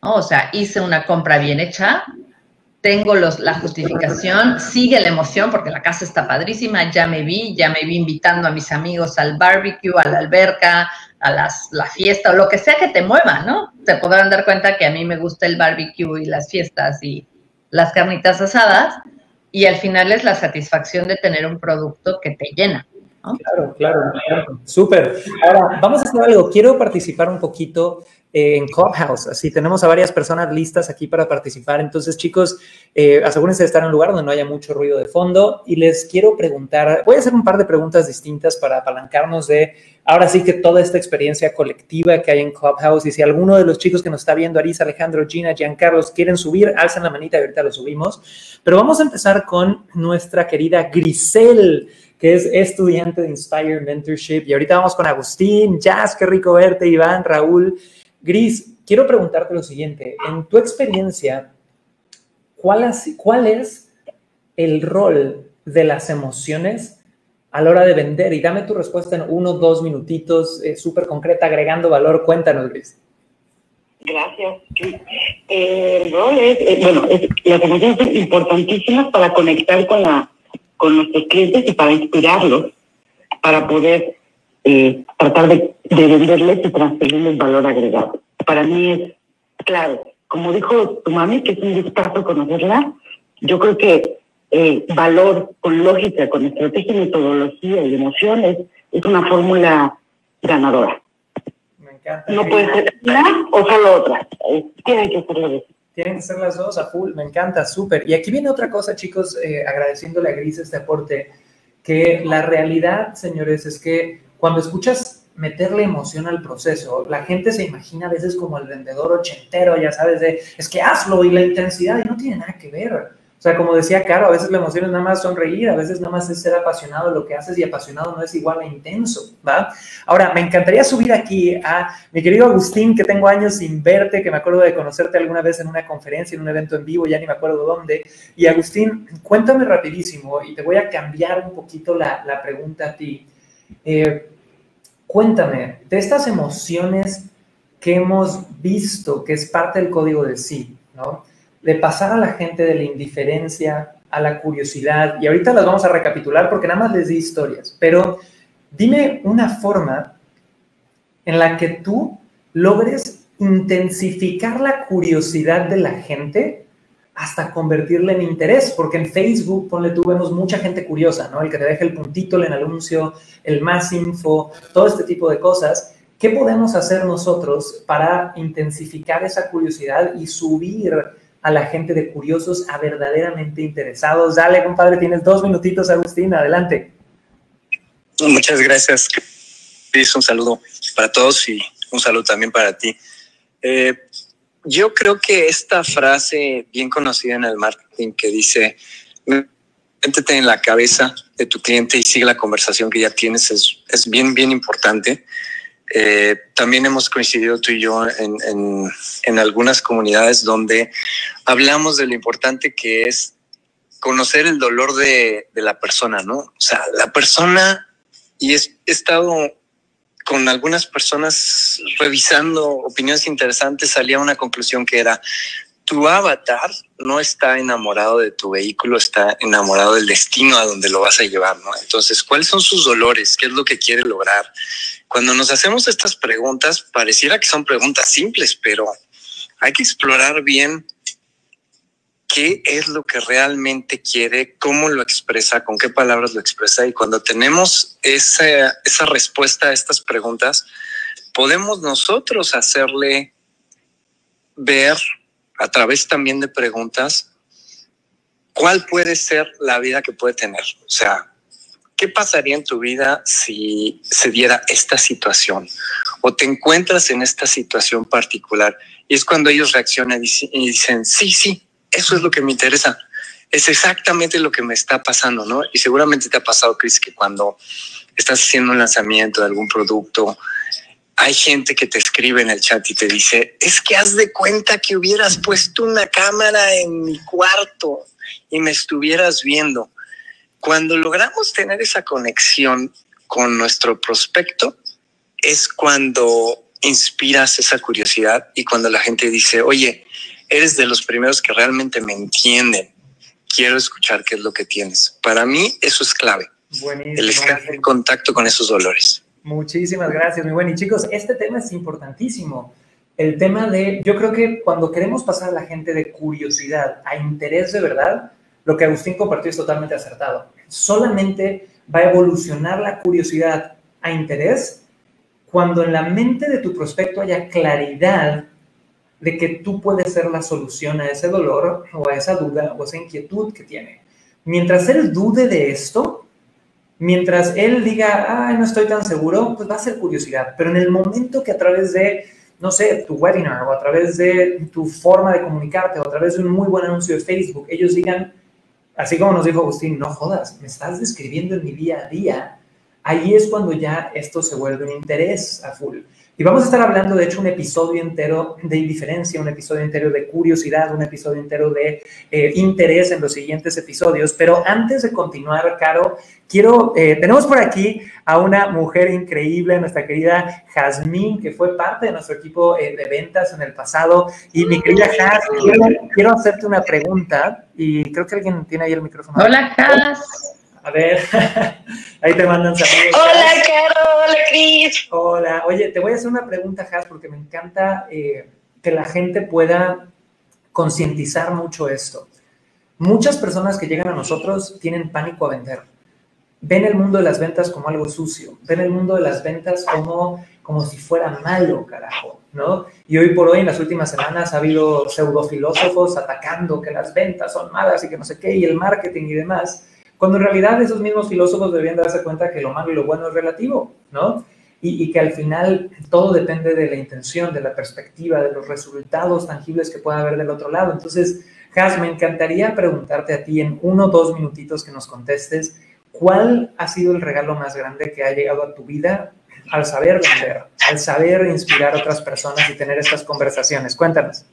O sea, hice una compra bien hecha, tengo los, la justificación, sigue la emoción porque la casa está padrísima, ya me vi, ya me vi invitando a mis amigos al barbecue, a la alberca, a las, la fiesta o lo que sea que te mueva, ¿no? Te podrán dar cuenta que a mí me gusta el barbecue y las fiestas y las carnitas asadas y al final es la satisfacción de tener un producto que te llena. Claro, claro, claro. Súper. Ahora, vamos a hacer algo. Quiero participar un poquito en Clubhouse. Así tenemos a varias personas listas aquí para participar. Entonces, chicos, eh, asegúrense de estar en un lugar donde no haya mucho ruido de fondo. Y les quiero preguntar, voy a hacer un par de preguntas distintas para apalancarnos de ahora sí que toda esta experiencia colectiva que hay en Clubhouse. Y si alguno de los chicos que nos está viendo, Arisa, Alejandro, Gina, Giancarlos, quieren subir, alzan la manita y ahorita lo subimos. Pero vamos a empezar con nuestra querida Grisel que es estudiante de Inspire Mentorship. Y ahorita vamos con Agustín, Jazz, qué rico verte, Iván, Raúl. Gris, quiero preguntarte lo siguiente. En tu experiencia, ¿cuál, ¿cuál es el rol de las emociones a la hora de vender? Y dame tu respuesta en uno, dos minutitos, eh, súper concreta, agregando valor. Cuéntanos, Gris. Gracias. El rol es, eh, bueno, las emociones son importantísimas para conectar con, la, con nuestros clientes y para inspirarlos, para poder eh, tratar de, de, venderles y transferirles valor agregado. Para mí es claro. Como dijo tu mami, que es un gustazo conocerla, yo creo que eh, valor con lógica, con estrategia, metodología y emociones es una fórmula ganadora. Me encanta. No puede ser una o solo otra. Eh, tienen que ser las dos. Tienen que ser las dos a full. Me encanta, súper. Y aquí viene otra cosa, chicos, eh, agradeciéndole a Gris este aporte, que la realidad, señores, es que cuando escuchas meterle emoción al proceso, la gente se imagina a veces como el vendedor ochentero, ya sabes, de es que hazlo y la intensidad, y no tiene nada que ver. O sea, como decía Caro, a veces la emoción es nada más sonreír, a veces nada más es ser apasionado de lo que haces y apasionado no es igual a intenso, ¿va? Ahora, me encantaría subir aquí a mi querido Agustín, que tengo años sin verte, que me acuerdo de conocerte alguna vez en una conferencia, en un evento en vivo, ya ni me acuerdo dónde. Y Agustín, cuéntame rapidísimo y te voy a cambiar un poquito la, la pregunta a ti. Eh, cuéntame, de estas emociones que hemos visto, que es parte del código de sí, ¿no? De pasar a la gente de la indiferencia a la curiosidad, y ahorita las vamos a recapitular porque nada más les di historias, pero dime una forma en la que tú logres intensificar la curiosidad de la gente hasta convertirla en interés, porque en Facebook, ponle tú, vemos mucha gente curiosa, ¿no? El que te deja el puntito el anuncio, el más info, todo este tipo de cosas. ¿Qué podemos hacer nosotros para intensificar esa curiosidad y subir a la gente de curiosos a verdaderamente interesados? Dale, compadre, tienes dos minutitos, Agustín, adelante. Muchas gracias. Un saludo para todos y un saludo también para ti. Eh, yo creo que esta frase bien conocida en el marketing que dice, métete en la cabeza de tu cliente y sigue la conversación que ya tienes es, es bien, bien importante. Eh, también hemos coincidido tú y yo en, en, en, algunas comunidades donde hablamos de lo importante que es conocer el dolor de, de la persona, ¿no? O sea, la persona, y he estado con algunas personas revisando opiniones interesantes, salía una conclusión que era, tu avatar no está enamorado de tu vehículo, está enamorado del destino a donde lo vas a llevar, ¿no? Entonces, ¿cuáles son sus dolores? ¿Qué es lo que quiere lograr? Cuando nos hacemos estas preguntas, pareciera que son preguntas simples, pero hay que explorar bien qué es lo que realmente quiere, cómo lo expresa, con qué palabras lo expresa. Y cuando tenemos esa, esa respuesta a estas preguntas, podemos nosotros hacerle ver a través también de preguntas cuál puede ser la vida que puede tener. O sea, ¿qué pasaría en tu vida si se diera esta situación? O te encuentras en esta situación particular. Y es cuando ellos reaccionan y dicen, sí, sí, eso es lo que me interesa. Es exactamente lo que me está pasando, ¿no? Y seguramente te ha pasado, Chris, que cuando estás haciendo un lanzamiento de algún producto, hay gente que te escribe en el chat y te dice, es que haz de cuenta que hubieras puesto una cámara en mi cuarto y me estuvieras viendo. Cuando logramos tener esa conexión con nuestro prospecto, es cuando inspiras esa curiosidad y cuando la gente dice, oye, eres de los primeros que realmente me entienden. Quiero escuchar qué es lo que tienes. Para mí eso es clave. Buenísimo. El estar en contacto con esos dolores. Muchísimas gracias, muy bueno. Y chicos, este tema es importantísimo. El tema de, yo creo que cuando queremos pasar a la gente de curiosidad a interés de verdad, lo que Agustín compartió es totalmente acertado. Solamente va a evolucionar la curiosidad a interés cuando en la mente de tu prospecto haya claridad de que tú puedes ser la solución a ese dolor o a esa duda o esa inquietud que tiene. Mientras él dude de esto, mientras él diga, ay, no estoy tan seguro, pues va a ser curiosidad. Pero en el momento que a través de, no sé, tu webinar o a través de tu forma de comunicarte o a través de un muy buen anuncio de Facebook, ellos digan, así como nos dijo Agustín, no jodas, me estás describiendo en mi día a día, ahí es cuando ya esto se vuelve un interés a full. Y vamos a estar hablando, de hecho, un episodio entero de indiferencia, un episodio entero de curiosidad, un episodio entero de eh, interés en los siguientes episodios. Pero antes de continuar, Caro, quiero, eh, tenemos por aquí a una mujer increíble, nuestra querida Jazmín, que fue parte de nuestro equipo eh, de ventas en el pasado. Y mi querida Jaz, quiero, quiero, hacerte una pregunta y creo que alguien tiene ahí el micrófono. Hola, Jaz. A ver, ahí te mandan saludos. Hola, Caro, hola, Cris. Hola, oye, te voy a hacer una pregunta, Has, porque me encanta eh, que la gente pueda concientizar mucho esto. Muchas personas que llegan a nosotros tienen pánico a vender. Ven el mundo de las ventas como algo sucio. Ven el mundo de las ventas como, como si fuera malo, carajo, ¿no? Y hoy por hoy, en las últimas semanas, ha habido pseudofilósofos atacando que las ventas son malas y que no sé qué, y el marketing y demás. Cuando en realidad esos mismos filósofos deberían darse cuenta que lo malo y lo bueno es relativo, ¿no? Y, que al final todo depende de la intención, de la perspectiva, de los resultados tangibles que pueda haber del otro lado. Entonces, Has, me encantaría preguntarte a ti en uno o dos minutitos que nos contestes, ¿cuál ha sido el regalo más grande que ha llegado a tu vida al saber vender, al saber inspirar a otras personas y tener estas conversaciones? Cuéntanos.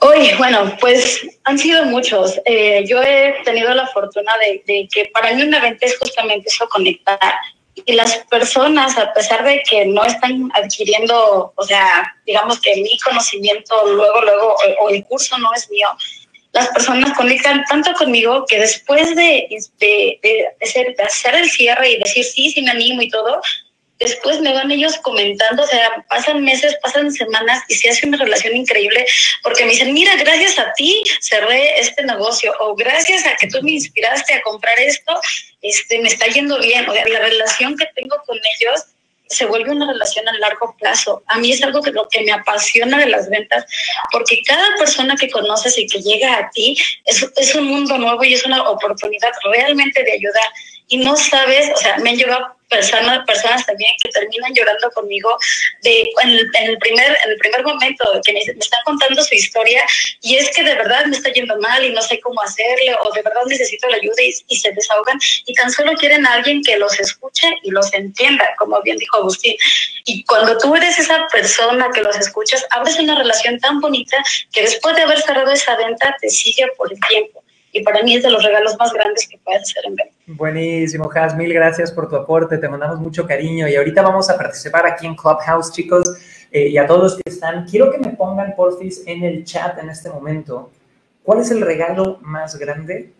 Hoy, bueno, pues han sido muchos. Eh, yo he tenido la fortuna de, que para mí una venta es justamente eso, conectar. Y las personas, a pesar de que no están adquiriendo, o sea, digamos que mi conocimiento luego, luego, o, o el curso no es mío, las personas conectan tanto conmigo que después de, de, de, hacer, de hacer el cierre y decir sí, sí me animo y todo, después me van ellos comentando, o sea, pasan meses, pasan semanas y se hace una relación increíble porque me dicen, mira, gracias a ti cerré este negocio o gracias a que tú me inspiraste a comprar esto, este, me está yendo bien. O sea, la relación que tengo con ellos se vuelve una relación a largo plazo. A mí es algo que lo que me apasiona de las ventas, porque cada persona que conoces y que llega a ti es, es un mundo nuevo y es una oportunidad realmente de ayudar. Y no sabes, o sea, me han llevado personas, personas también que terminan llorando conmigo de, en, el, primer, en el primer momento que me, están contando su historia y es que de verdad me está yendo mal y no sé cómo hacerle o de verdad necesito la ayuda y, se desahogan y tan solo quieren alguien que los escuche y los entienda, como bien dijo Agustín. Y cuando tú eres esa persona que los escuchas, abres una relación tan bonita que después de haber cerrado esa venta te sigue por el tiempo y para mí es de los regalos más grandes que puedes hacer en venta. Buenísimo, Has, mil gracias por tu aporte, te mandamos mucho cariño y ahorita vamos a participar aquí en Clubhouse, chicos, eh, y a todos los que están, quiero que me pongan, porfis, en el chat en este momento, ¿cuál es el regalo más grande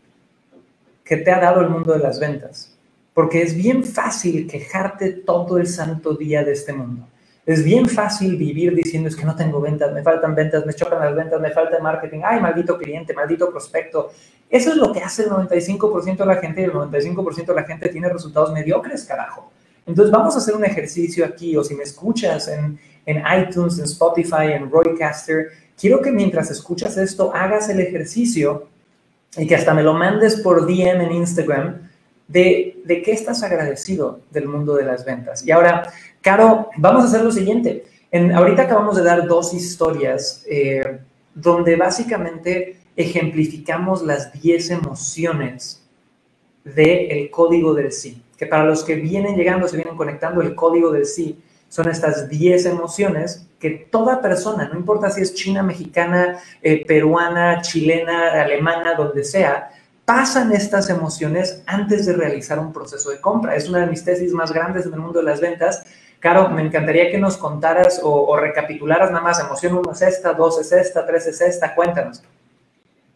que te ha dado el mundo de las ventas? Porque es bien fácil quejarte todo el santo día de este mundo. Es bien fácil vivir diciendo es que no tengo ventas, me faltan ventas, me chocan las ventas, me falta marketing, ay, maldito cliente, maldito prospecto. Eso es lo que hace el 95% de la gente y el 95% de la gente tiene resultados mediocres, carajo. Entonces vamos a hacer un ejercicio aquí, o si me escuchas en, en iTunes, en Spotify, en Roycaster, quiero que mientras escuchas esto hagas el ejercicio y que hasta me lo mandes por DM en Instagram de, qué estás agradecido del mundo de las ventas. Y ahora, Caro, vamos a hacer lo siguiente. En, ahorita acabamos de dar dos historias eh, donde básicamente ejemplificamos las 10 emociones del código del sí. Que para los que vienen llegando, se vienen conectando, el código del sí son estas 10 emociones que toda persona, no importa si es china, mexicana, eh, peruana, chilena, alemana, donde sea, pasan estas emociones antes de realizar un proceso de compra. Es una de mis tesis más grandes en el mundo de las ventas Caro, me encantaría que nos contaras o, recapitularas nada más, emoción 1 es esta, 2 es esta, 3 es esta, cuéntanos.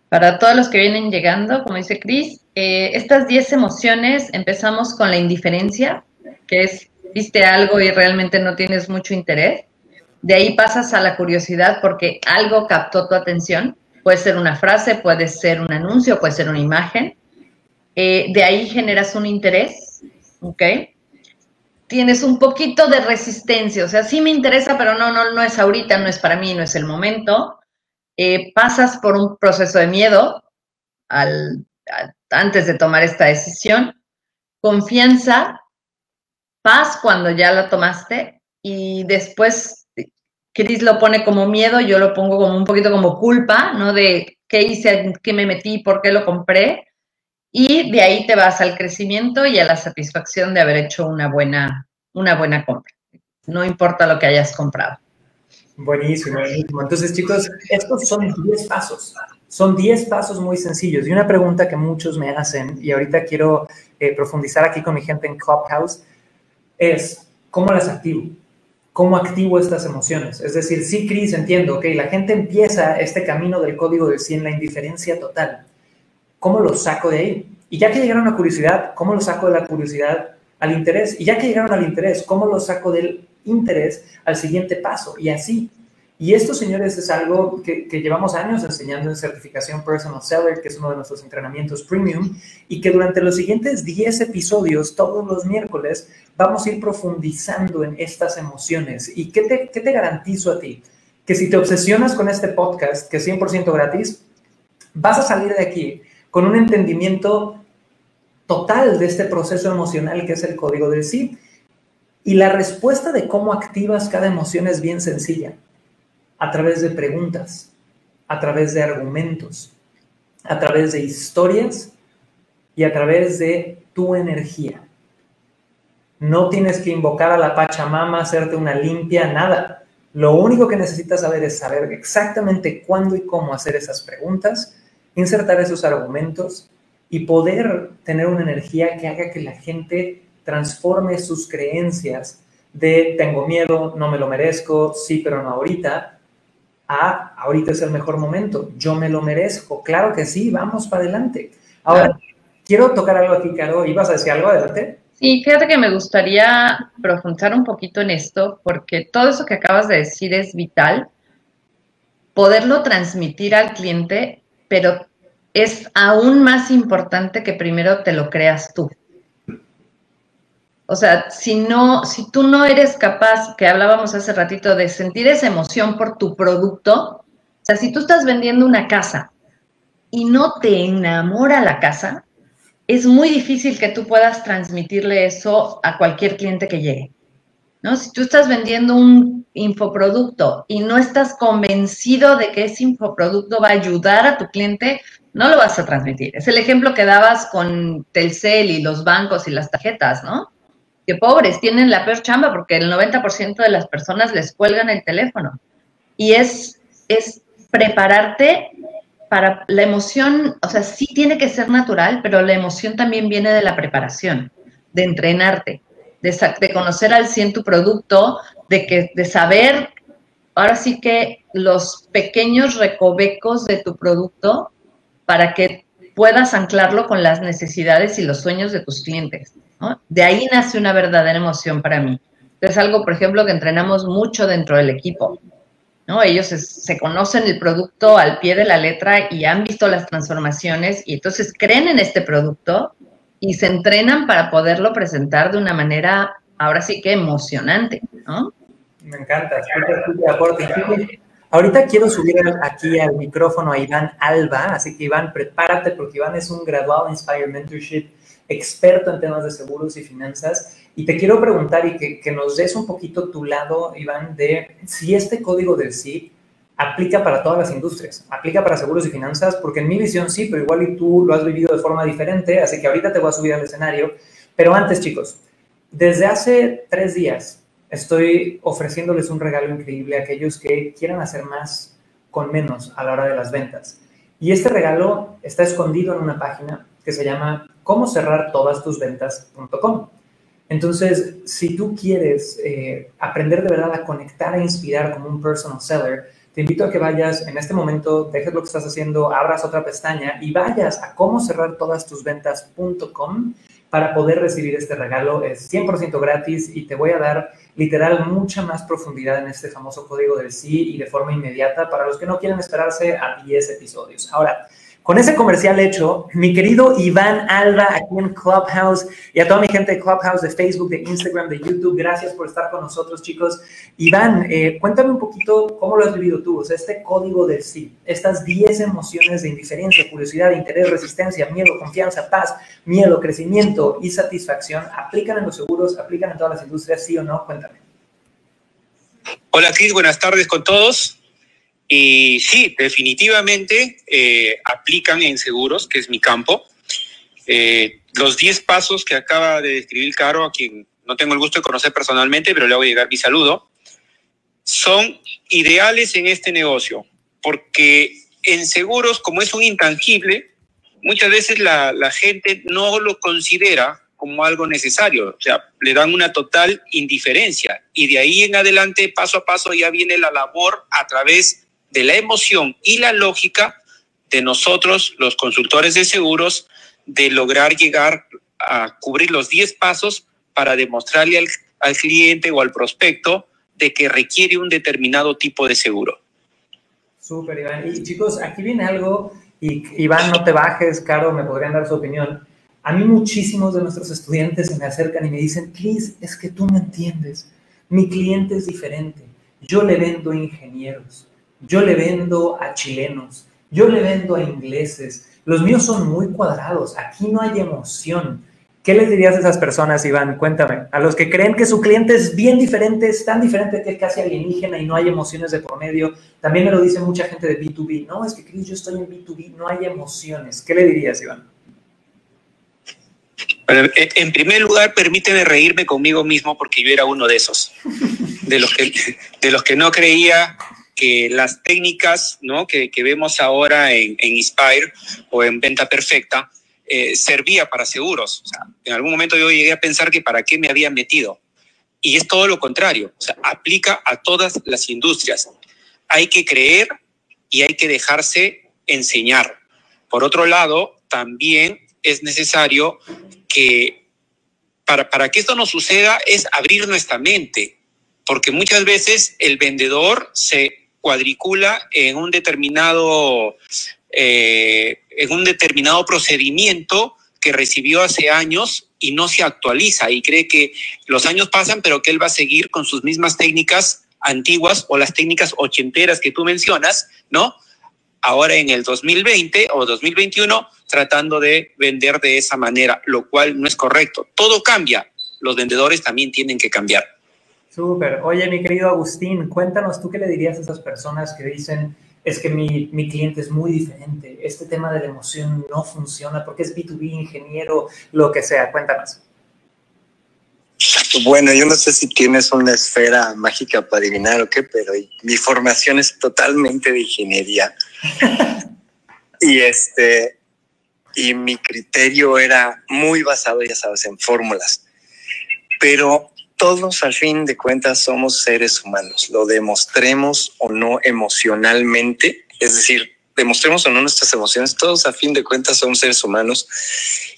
Para todos los que vienen llegando, como dice Cris, eh, estas 10 emociones empezamos con la indiferencia, que es, viste algo y realmente no tienes mucho interés. De ahí pasas a la curiosidad porque algo captó tu atención. Puede ser una frase, puede ser un anuncio, puede ser una imagen. Eh, de ahí generas un interés, ¿ok? tienes un poquito de resistencia, o sea, sí me interesa, pero no, no, no es ahorita, no es para mí, no es el momento. Eh, pasas por un proceso de miedo antes de tomar esta decisión, confianza, paz cuando ya la tomaste y después Chris lo pone como miedo, yo lo pongo como un poquito como culpa, ¿no? De qué hice, qué me metí, por qué lo compré y de ahí te vas al crecimiento y a la satisfacción de haber hecho una buena, una buena compra. No importa lo que hayas comprado. Buenísimo, buenísimo. Entonces, chicos, estos son 10 pasos. Son 10 pasos muy sencillos. Y una pregunta que muchos me hacen, y ahorita quiero eh, profundizar aquí con mi gente en Clubhouse, es ¿cómo las activo? ¿Cómo activo estas emociones? Es decir, sí, Cris, entiendo, ok, la gente empieza este camino del código del 100, la indiferencia total ¿cómo lo saco de ahí? Y ya que llegaron a curiosidad, ¿cómo lo saco de la curiosidad al interés? Y ya que llegaron al interés, ¿cómo lo saco del interés al siguiente paso? Y así. Y esto, señores, es algo que, llevamos años enseñando en certificación Personal Seller, que es uno de nuestros entrenamientos premium, y que durante los siguientes 10 episodios, todos los miércoles, vamos a ir profundizando en estas emociones. ¿Y qué te, qué te garantizo a ti? Que si te obsesionas con este podcast, que es 100% gratis, vas a salir de aquí con un entendimiento total de este proceso emocional que es el código del sí. Y la respuesta de cómo activas cada emoción es bien sencilla, a través de preguntas, a través de argumentos, a través de historias y a través de tu energía. No tienes que invocar a la Pachamama, hacerte una limpia, nada. Lo único que necesitas saber es saber exactamente cuándo y cómo hacer esas preguntas insertar esos argumentos y poder tener una energía que haga que la gente transforme sus creencias de tengo miedo, no me lo merezco, sí, pero no ahorita, a ahorita es el mejor momento, yo me lo merezco, claro que sí, vamos para adelante. Ahora, quiero tocar algo aquí, Caro, ¿ibas a decir algo adelante? Sí, fíjate que me gustaría profundizar un poquito en esto, porque todo eso que acabas de decir es vital, poderlo transmitir al cliente, pero es aún más importante que primero te lo creas tú. O sea, si no, si tú no eres capaz, que hablábamos hace ratito, de sentir esa emoción por tu producto, o sea, si tú estás vendiendo una casa y no te enamora la casa, es muy difícil que tú puedas transmitirle eso a cualquier cliente que llegue. ¿no? Si tú estás vendiendo un infoproducto y no estás convencido de que ese infoproducto va a ayudar a tu cliente, no lo vas a transmitir. Es el ejemplo que dabas con Telcel y los bancos y las tarjetas, ¿no? Que pobres, tienen la peor chamba porque el 90% de las personas les cuelgan el teléfono. Y es, es prepararte para la emoción, o sea, sí tiene que ser natural, pero la emoción también viene de la preparación, de entrenarte, de, conocer al 100 tu producto, de, que, de saber, ahora sí que los pequeños recovecos de tu producto para que puedas anclarlo con las necesidades y los sueños de tus clientes. De ahí nace una verdadera emoción para mí. Es algo, por ejemplo, que entrenamos mucho dentro del equipo. ¿no? Ellos se, conocen el producto al pie de la letra y han visto las transformaciones y entonces creen en este producto y se entrenan para poderlo presentar de una manera, ahora sí que emocionante, ¿no? Me encanta, Ahorita quiero subir aquí al micrófono a Iván Alba, así que Iván, prepárate porque Iván es un graduado en Inspire Mentorship, experto en temas de seguros y finanzas. Y te quiero preguntar y que, que nos des un poquito tu lado, Iván, de si este código del SIP aplica para todas las industrias, aplica para seguros y finanzas, porque en mi visión sí, pero igual y tú lo has vivido de forma diferente, así que ahorita te voy a subir al escenario. Pero antes, chicos, desde hace tres días estoy ofreciéndoles un regalo increíble a aquellos que quieran hacer más con menos a la hora de las ventas. Y este regalo está escondido en una página que se llama cómo cerrar todas tus ventas.com. Entonces, si tú quieres eh, aprender de verdad a conectar e inspirar como un personal seller, te invito a que vayas en este momento, dejes lo que estás haciendo, abras otra pestaña y vayas a cómo cerrar todas tus ventas.com para poder recibir este regalo. Es 100% gratis y te voy a dar literal mucha más profundidad en este famoso código del sí y de forma inmediata para los que no quieren esperarse a 10 episodios. Ahora, con ese comercial hecho, mi querido Iván Alba aquí en Clubhouse y a toda mi gente de Clubhouse, de Facebook, de Instagram, de YouTube, gracias por estar con nosotros, chicos. Iván, eh, cuéntame un poquito cómo lo has vivido tú, o sea, este código del sí, estas 10 emociones de indiferencia, curiosidad, interés, resistencia, miedo, confianza, paz, miedo, crecimiento y satisfacción, ¿aplican en los seguros, aplican en todas las industrias, sí o no? Cuéntame. Hola, Cris, buenas tardes con todos. Y sí, definitivamente eh, aplican en seguros, que es mi campo. Eh, los 10 pasos que acaba de describir Caro, a quien no tengo el gusto de conocer personalmente, pero le a llegar mi saludo, son ideales en este negocio, porque en seguros, como es un intangible, muchas veces la, la gente no lo considera como algo necesario, o sea, le dan una total indiferencia y de ahí en adelante, paso a paso, ya viene la labor a través de la emoción y la lógica de nosotros, los consultores de seguros, de lograr llegar a cubrir los 10 pasos para demostrarle al, al cliente o al prospecto de que requiere un determinado tipo de seguro. Súper, Iván. Y chicos, aquí viene algo, y Iván, no te bajes, Caro, me podrían dar su opinión. A mí muchísimos de nuestros estudiantes se me acercan y me dicen, Cris, es que tú no entiendes. Mi cliente es diferente. Yo le vendo ingenieros yo le vendo a chilenos, yo le vendo a ingleses, los míos son muy cuadrados, aquí no hay emoción. ¿Qué les dirías a esas personas, Iván? Cuéntame. A los que creen que su cliente es bien diferente, es tan diferente que es casi alienígena y no hay emociones de por medio. También me lo dice mucha gente de B2B. No, es que Cris, yo estoy en B2B, no hay emociones. ¿Qué le dirías, Iván? en primer lugar, permíteme reírme conmigo mismo porque yo era uno de esos, de los que, de los que no creía que las técnicas que, vemos ahora en, Inspire o en Venta Perfecta eh, servía para seguros. En algún momento yo llegué a pensar que para qué me había metido. Y es todo lo contrario. O aplica a todas las industrias. Hay que creer y hay que dejarse enseñar. Por otro lado, también es necesario que para, para que esto no suceda es abrir nuestra mente, porque muchas veces el vendedor se cuadricula en un determinado, eh, en un determinado procedimiento que recibió hace años y no se actualiza y cree que los años pasan, pero que él va a seguir con sus mismas técnicas antiguas o las técnicas ochenteras que tú mencionas, ¿no? Ahora en el 2020 o 2021 tratando de vender de esa manera, lo cual no es correcto. Todo cambia. Los vendedores también tienen que cambiar. Súper. Oye, mi querido Agustín, cuéntanos, ¿tú qué le dirías a esas personas que dicen, es que mi, mi, cliente es muy diferente, este tema de la emoción no funciona porque es B2B, ingeniero, lo que sea? Cuéntanos. Bueno, yo no sé si tienes una esfera mágica para adivinar o qué, pero mi formación es totalmente de ingeniería. y este, y mi criterio era muy basado, ya sabes, en fórmulas. Pero todos al fin de cuentas somos seres humanos, lo demostremos o no emocionalmente, es decir, demostremos o no nuestras emociones, todos a fin de cuentas somos seres humanos.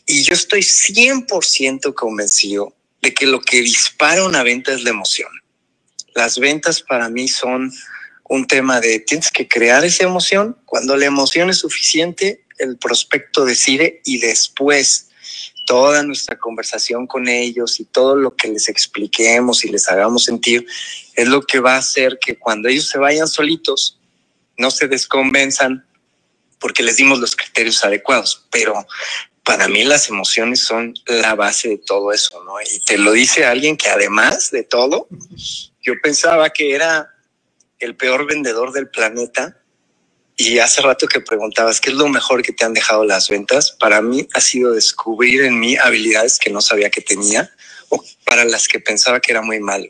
Y yo estoy 100% convencido de que lo que dispara una venta es la emoción. Las ventas para mí son un tema de tienes que crear esa emoción. Cuando la emoción es suficiente, el prospecto decide y después toda nuestra conversación con ellos y todo lo que les expliquemos y les hagamos sentir es lo que va a hacer que cuando ellos se vayan solitos, no se desconvenzan porque les dimos los criterios adecuados. Pero para mí las emociones son la base de todo eso, ¿no? Y te lo dice alguien que además de todo, yo pensaba que era el peor vendedor del planeta. Y hace rato que preguntabas, ¿qué es lo mejor que te han dejado las ventas? Para mí ha sido descubrir en mí habilidades que no sabía que tenía o para las que pensaba que era muy malo.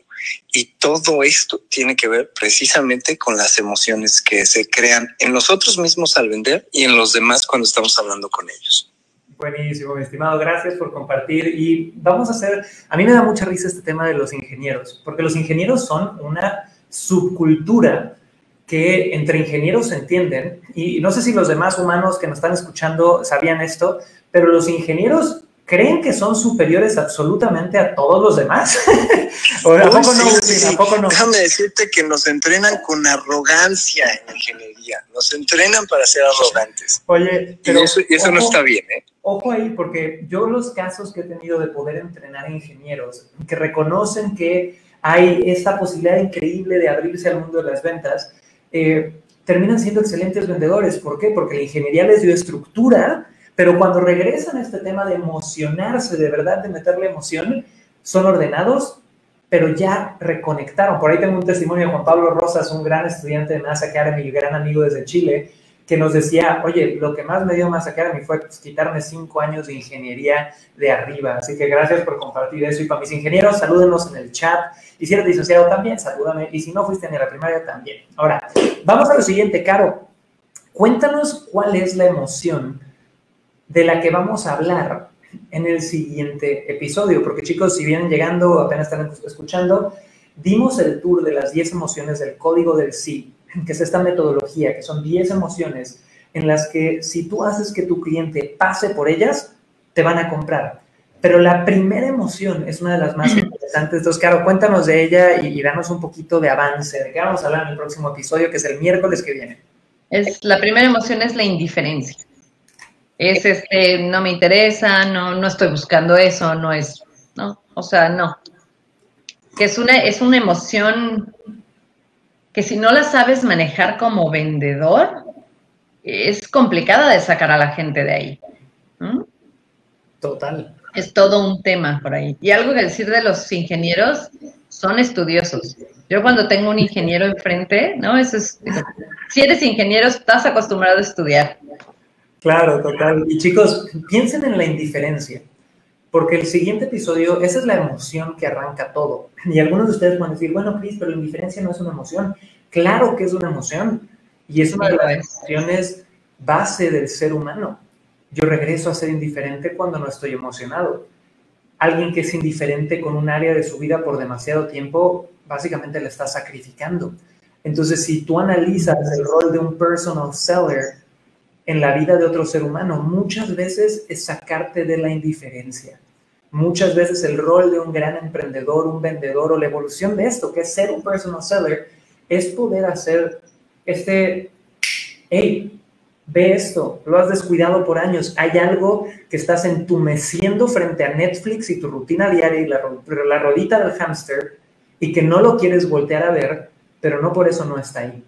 Y todo esto tiene que ver precisamente con las emociones que se crean en nosotros mismos al vender y en los demás cuando estamos hablando con ellos. Buenísimo, mi estimado. Gracias por compartir. Y vamos a hacer, a mí me da mucha risa este tema de los ingenieros, porque los ingenieros son una subcultura que entre ingenieros se entienden, y no sé si los demás humanos que nos están escuchando sabían esto, pero los ingenieros creen que son superiores absolutamente a todos los demás. ¿O ¿A poco no, sí, ¿A poco no? Déjame decirte que nos entrenan con arrogancia en ingeniería. Nos entrenan para ser arrogantes. Oye, pero y eso, y eso no está bien, ¿eh? Ojo ahí, porque yo los casos que he tenido de poder entrenar a ingenieros que reconocen que hay esta posibilidad increíble de abrirse al mundo de las ventas, eh, terminan siendo excelentes vendedores. ¿Por qué? Porque la ingeniería les dio estructura, pero cuando regresan a este tema de emocionarse, de verdad, de meterle emoción, son ordenados, pero ya reconectaron. Por ahí tengo un testimonio de Juan Pablo Rosas, un gran estudiante de Mass Academy, gran amigo desde Chile, que nos decía, oye, lo que más me dio Mass Academy fue quitarme cinco años de ingeniería de arriba. Así que gracias por compartir eso. Y para mis ingenieros, salúdenos en el chat. Y si eres disociado también, salúdame. Y si no fuiste ni a la primaria, también. Ahora, vamos a lo siguiente, Caro. Cuéntanos cuál es la emoción de la que vamos a hablar en el siguiente episodio. Porque chicos, si vienen llegando, apenas están escuchando, dimos el tour de las 10 emociones del código del sí que es esta metodología, que son 10 emociones en las que si tú haces que tu cliente pase por ellas, te van a comprar. Pero la primera emoción es una de las más interesantes. Entonces, claro, cuéntanos de ella y, danos un poquito de avance. ¿De qué vamos a hablar en el próximo episodio, que es el miércoles que viene? Es, la primera emoción es la indiferencia. Es este, no me interesa, no, no estoy buscando eso, no es, no, o sea, no. Que es una, es una emoción que si no la sabes manejar como vendedor, es complicada de sacar a la gente de ahí. Total. Es todo un tema por ahí. Y algo que decir de los ingenieros, son estudiosos. Yo cuando tengo un ingeniero enfrente, ¿no? Eso es, si eres ingeniero, estás acostumbrado a estudiar. Claro, total. Y chicos, piensen en la indiferencia, porque el siguiente episodio, esa es la emoción que arranca todo. Y algunos de ustedes pueden decir, bueno, Cris, pero la indiferencia no es una emoción. Claro que es una emoción y es una de las emociones base del ser humano. Yo regreso a ser indiferente cuando no estoy emocionado. Alguien que es indiferente con un área de su vida por demasiado tiempo, básicamente le está sacrificando. Entonces, si tú analizas el rol de un personal seller en la vida de otro ser humano, muchas veces es sacarte de la indiferencia muchas veces el rol de un gran emprendedor, un vendedor o la evolución de esto, que es ser un personal seller, es poder hacer este, hey, ve esto, lo has descuidado por años, hay algo que estás entumeciendo frente a Netflix y tu rutina diaria y la, la rodita del hámster y que no lo quieres voltear a ver, pero no por eso no está ahí.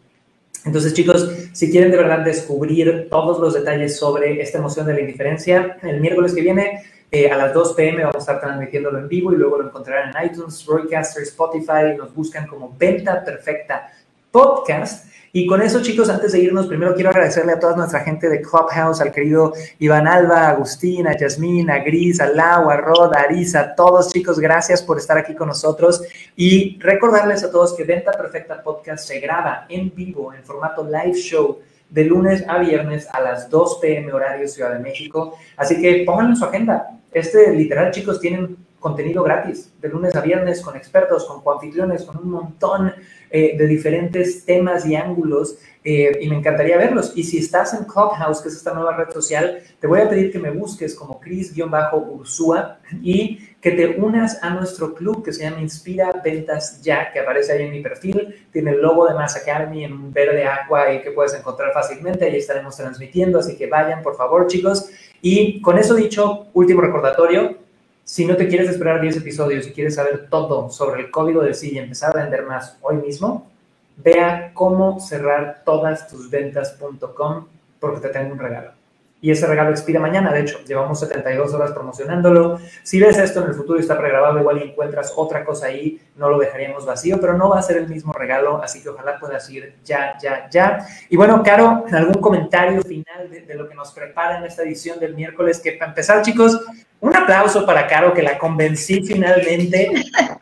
Entonces, chicos, si quieren de verdad descubrir todos los detalles sobre esta emoción de la indiferencia, el miércoles que viene eh, a las 2 pm vamos a estar transmitiéndolo en vivo y luego lo encontrarán en iTunes, Roycaster, Spotify, nos buscan como Venta Perfecta Podcast. Y con eso, chicos, antes de irnos, primero quiero agradecerle a toda nuestra gente de Clubhouse, al querido Iván Alba, a Agustín, a Yasmín, a Gris, a Lau, a Rod, a Arisa, a todos, chicos, gracias por estar aquí con nosotros. Y recordarles a todos que Venta Perfecta Podcast se graba en vivo, en formato live show de lunes a viernes a las 2 pm horario Ciudad de México. Así que pónganlo en su agenda. Este, literal, chicos, tienen contenido gratis de lunes a viernes con expertos, con coanfitriones, con un montón eh, de diferentes temas y ángulos eh, y me encantaría verlos. Y si estás en Clubhouse, que es esta nueva red social, te voy a pedir que me busques como Cris-Ursúa y que te unas a nuestro club que se llama Inspira Ventas Ya, que aparece ahí en mi perfil. Tiene el logo de Mass Academy en un verde agua y que puedes encontrar fácilmente. Ahí estaremos transmitiendo, así que vayan, por favor, chicos. Y con eso dicho, último recordatorio, si no te quieres esperar 10 episodios y quieres saber todo sobre el código del sí y empezar a vender más hoy mismo, vea cómo cerrar todas tus ventas.com porque te tengo un regalo y ese regalo expira mañana. De hecho, llevamos 72 horas promocionándolo. Si ves esto en el futuro y está pregrabado, igual encuentras otra cosa ahí, no lo dejaríamos vacío, pero no va a ser el mismo regalo, así que ojalá puedas ir ya, ya, ya. Y bueno, Caro, algún comentario final de, lo que nos prepara en esta edición del miércoles, que para empezar, chicos, un aplauso para Caro, que la convencí finalmente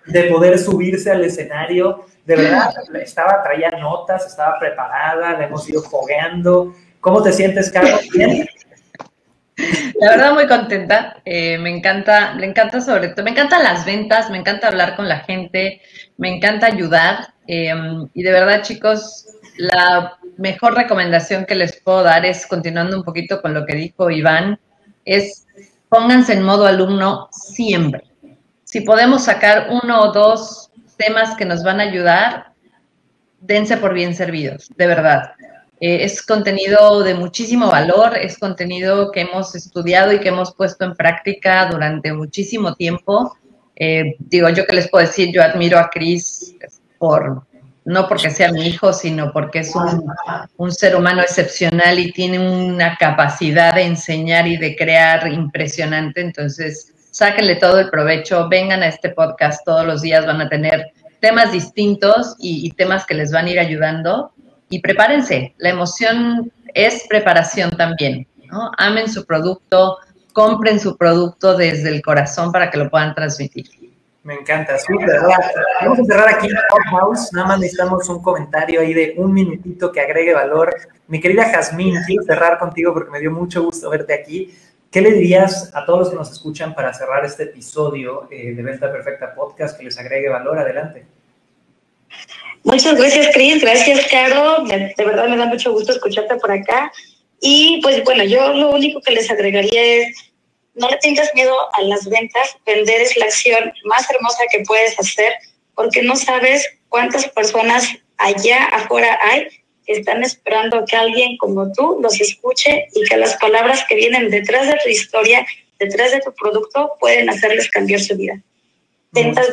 de poder subirse al escenario. De verdad, estaba, traía notas, estaba preparada, la hemos ido fogueando. ¿Cómo te sientes, Caro? ¿Bien? La verdad muy contenta, eh, me encanta, me encanta sobre todo, me encantan las ventas, me encanta hablar con la gente, me encanta ayudar em, y de verdad chicos, la mejor recomendación que les puedo dar es, continuando un poquito con lo que dijo Iván, es pónganse en modo alumno siempre. Si podemos sacar uno o dos temas que nos van a ayudar, dense por bien servidos, de verdad. Eh, es contenido de muchísimo valor, es contenido que hemos estudiado y que hemos puesto en práctica durante muchísimo tiempo. Eh, digo, yo que les puedo decir, yo admiro a Cris por, no porque sea mi hijo, sino porque es un, ser humano excepcional y tiene una capacidad de enseñar y de crear impresionante. Entonces, sáquenle todo el provecho, vengan a este podcast todos los días, van a tener temas distintos y temas que les van a ir ayudando y prepárense. La emoción es preparación también, ¿no? Amen su producto, compren su producto desde el corazón para que lo puedan transmitir. Me encanta, súper. Vamos a cerrar aquí. Nada más necesitamos un comentario ahí de un minutito que agregue valor. Mi querida Jazmín, quiero cerrar contigo porque me dio mucho gusto verte aquí. ¿Qué le dirías a todos los que nos escuchan para cerrar este episodio eh, de Venta Perfecta Podcast que les agregue valor? Adelante. Muchas gracias, Cris. Gracias, Caro. De verdad me da mucho gusto escucharte por acá. Y pues bueno, yo lo único que les agregaría es, no le tengas miedo a las ventas. Vender es la acción más hermosa que puedes hacer porque no sabes cuántas personas allá afuera hay que están esperando que alguien como tú los escuche y que las palabras que vienen detrás de tu historia, detrás de tu producto, pueden hacerles cambiar su vida ventas,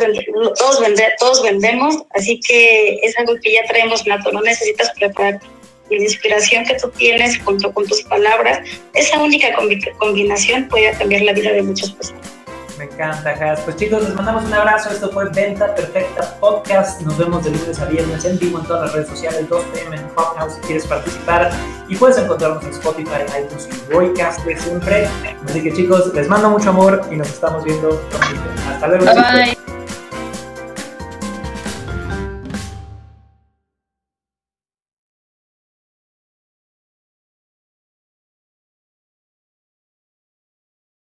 todos, vendemos, así que es algo que ya traemos nato, no necesitas preparar. Y la inspiración que tú tienes junto con tus palabras, esa única combinación puede cambiar la vida de muchas personas. Me encanta, Jas. Pues chicos, les mandamos un abrazo. Esto fue Venta Perfecta Podcast. Nos vemos de lunes a viernes en vivo en todas las redes sociales, 2 pm en Clubhouse si quieres participar. Y puedes encontrarnos en Spotify, iTunes y Roycast siempre. Así que chicos, les mando mucho amor y nos estamos viendo pronto. Hasta luego. Bye bye.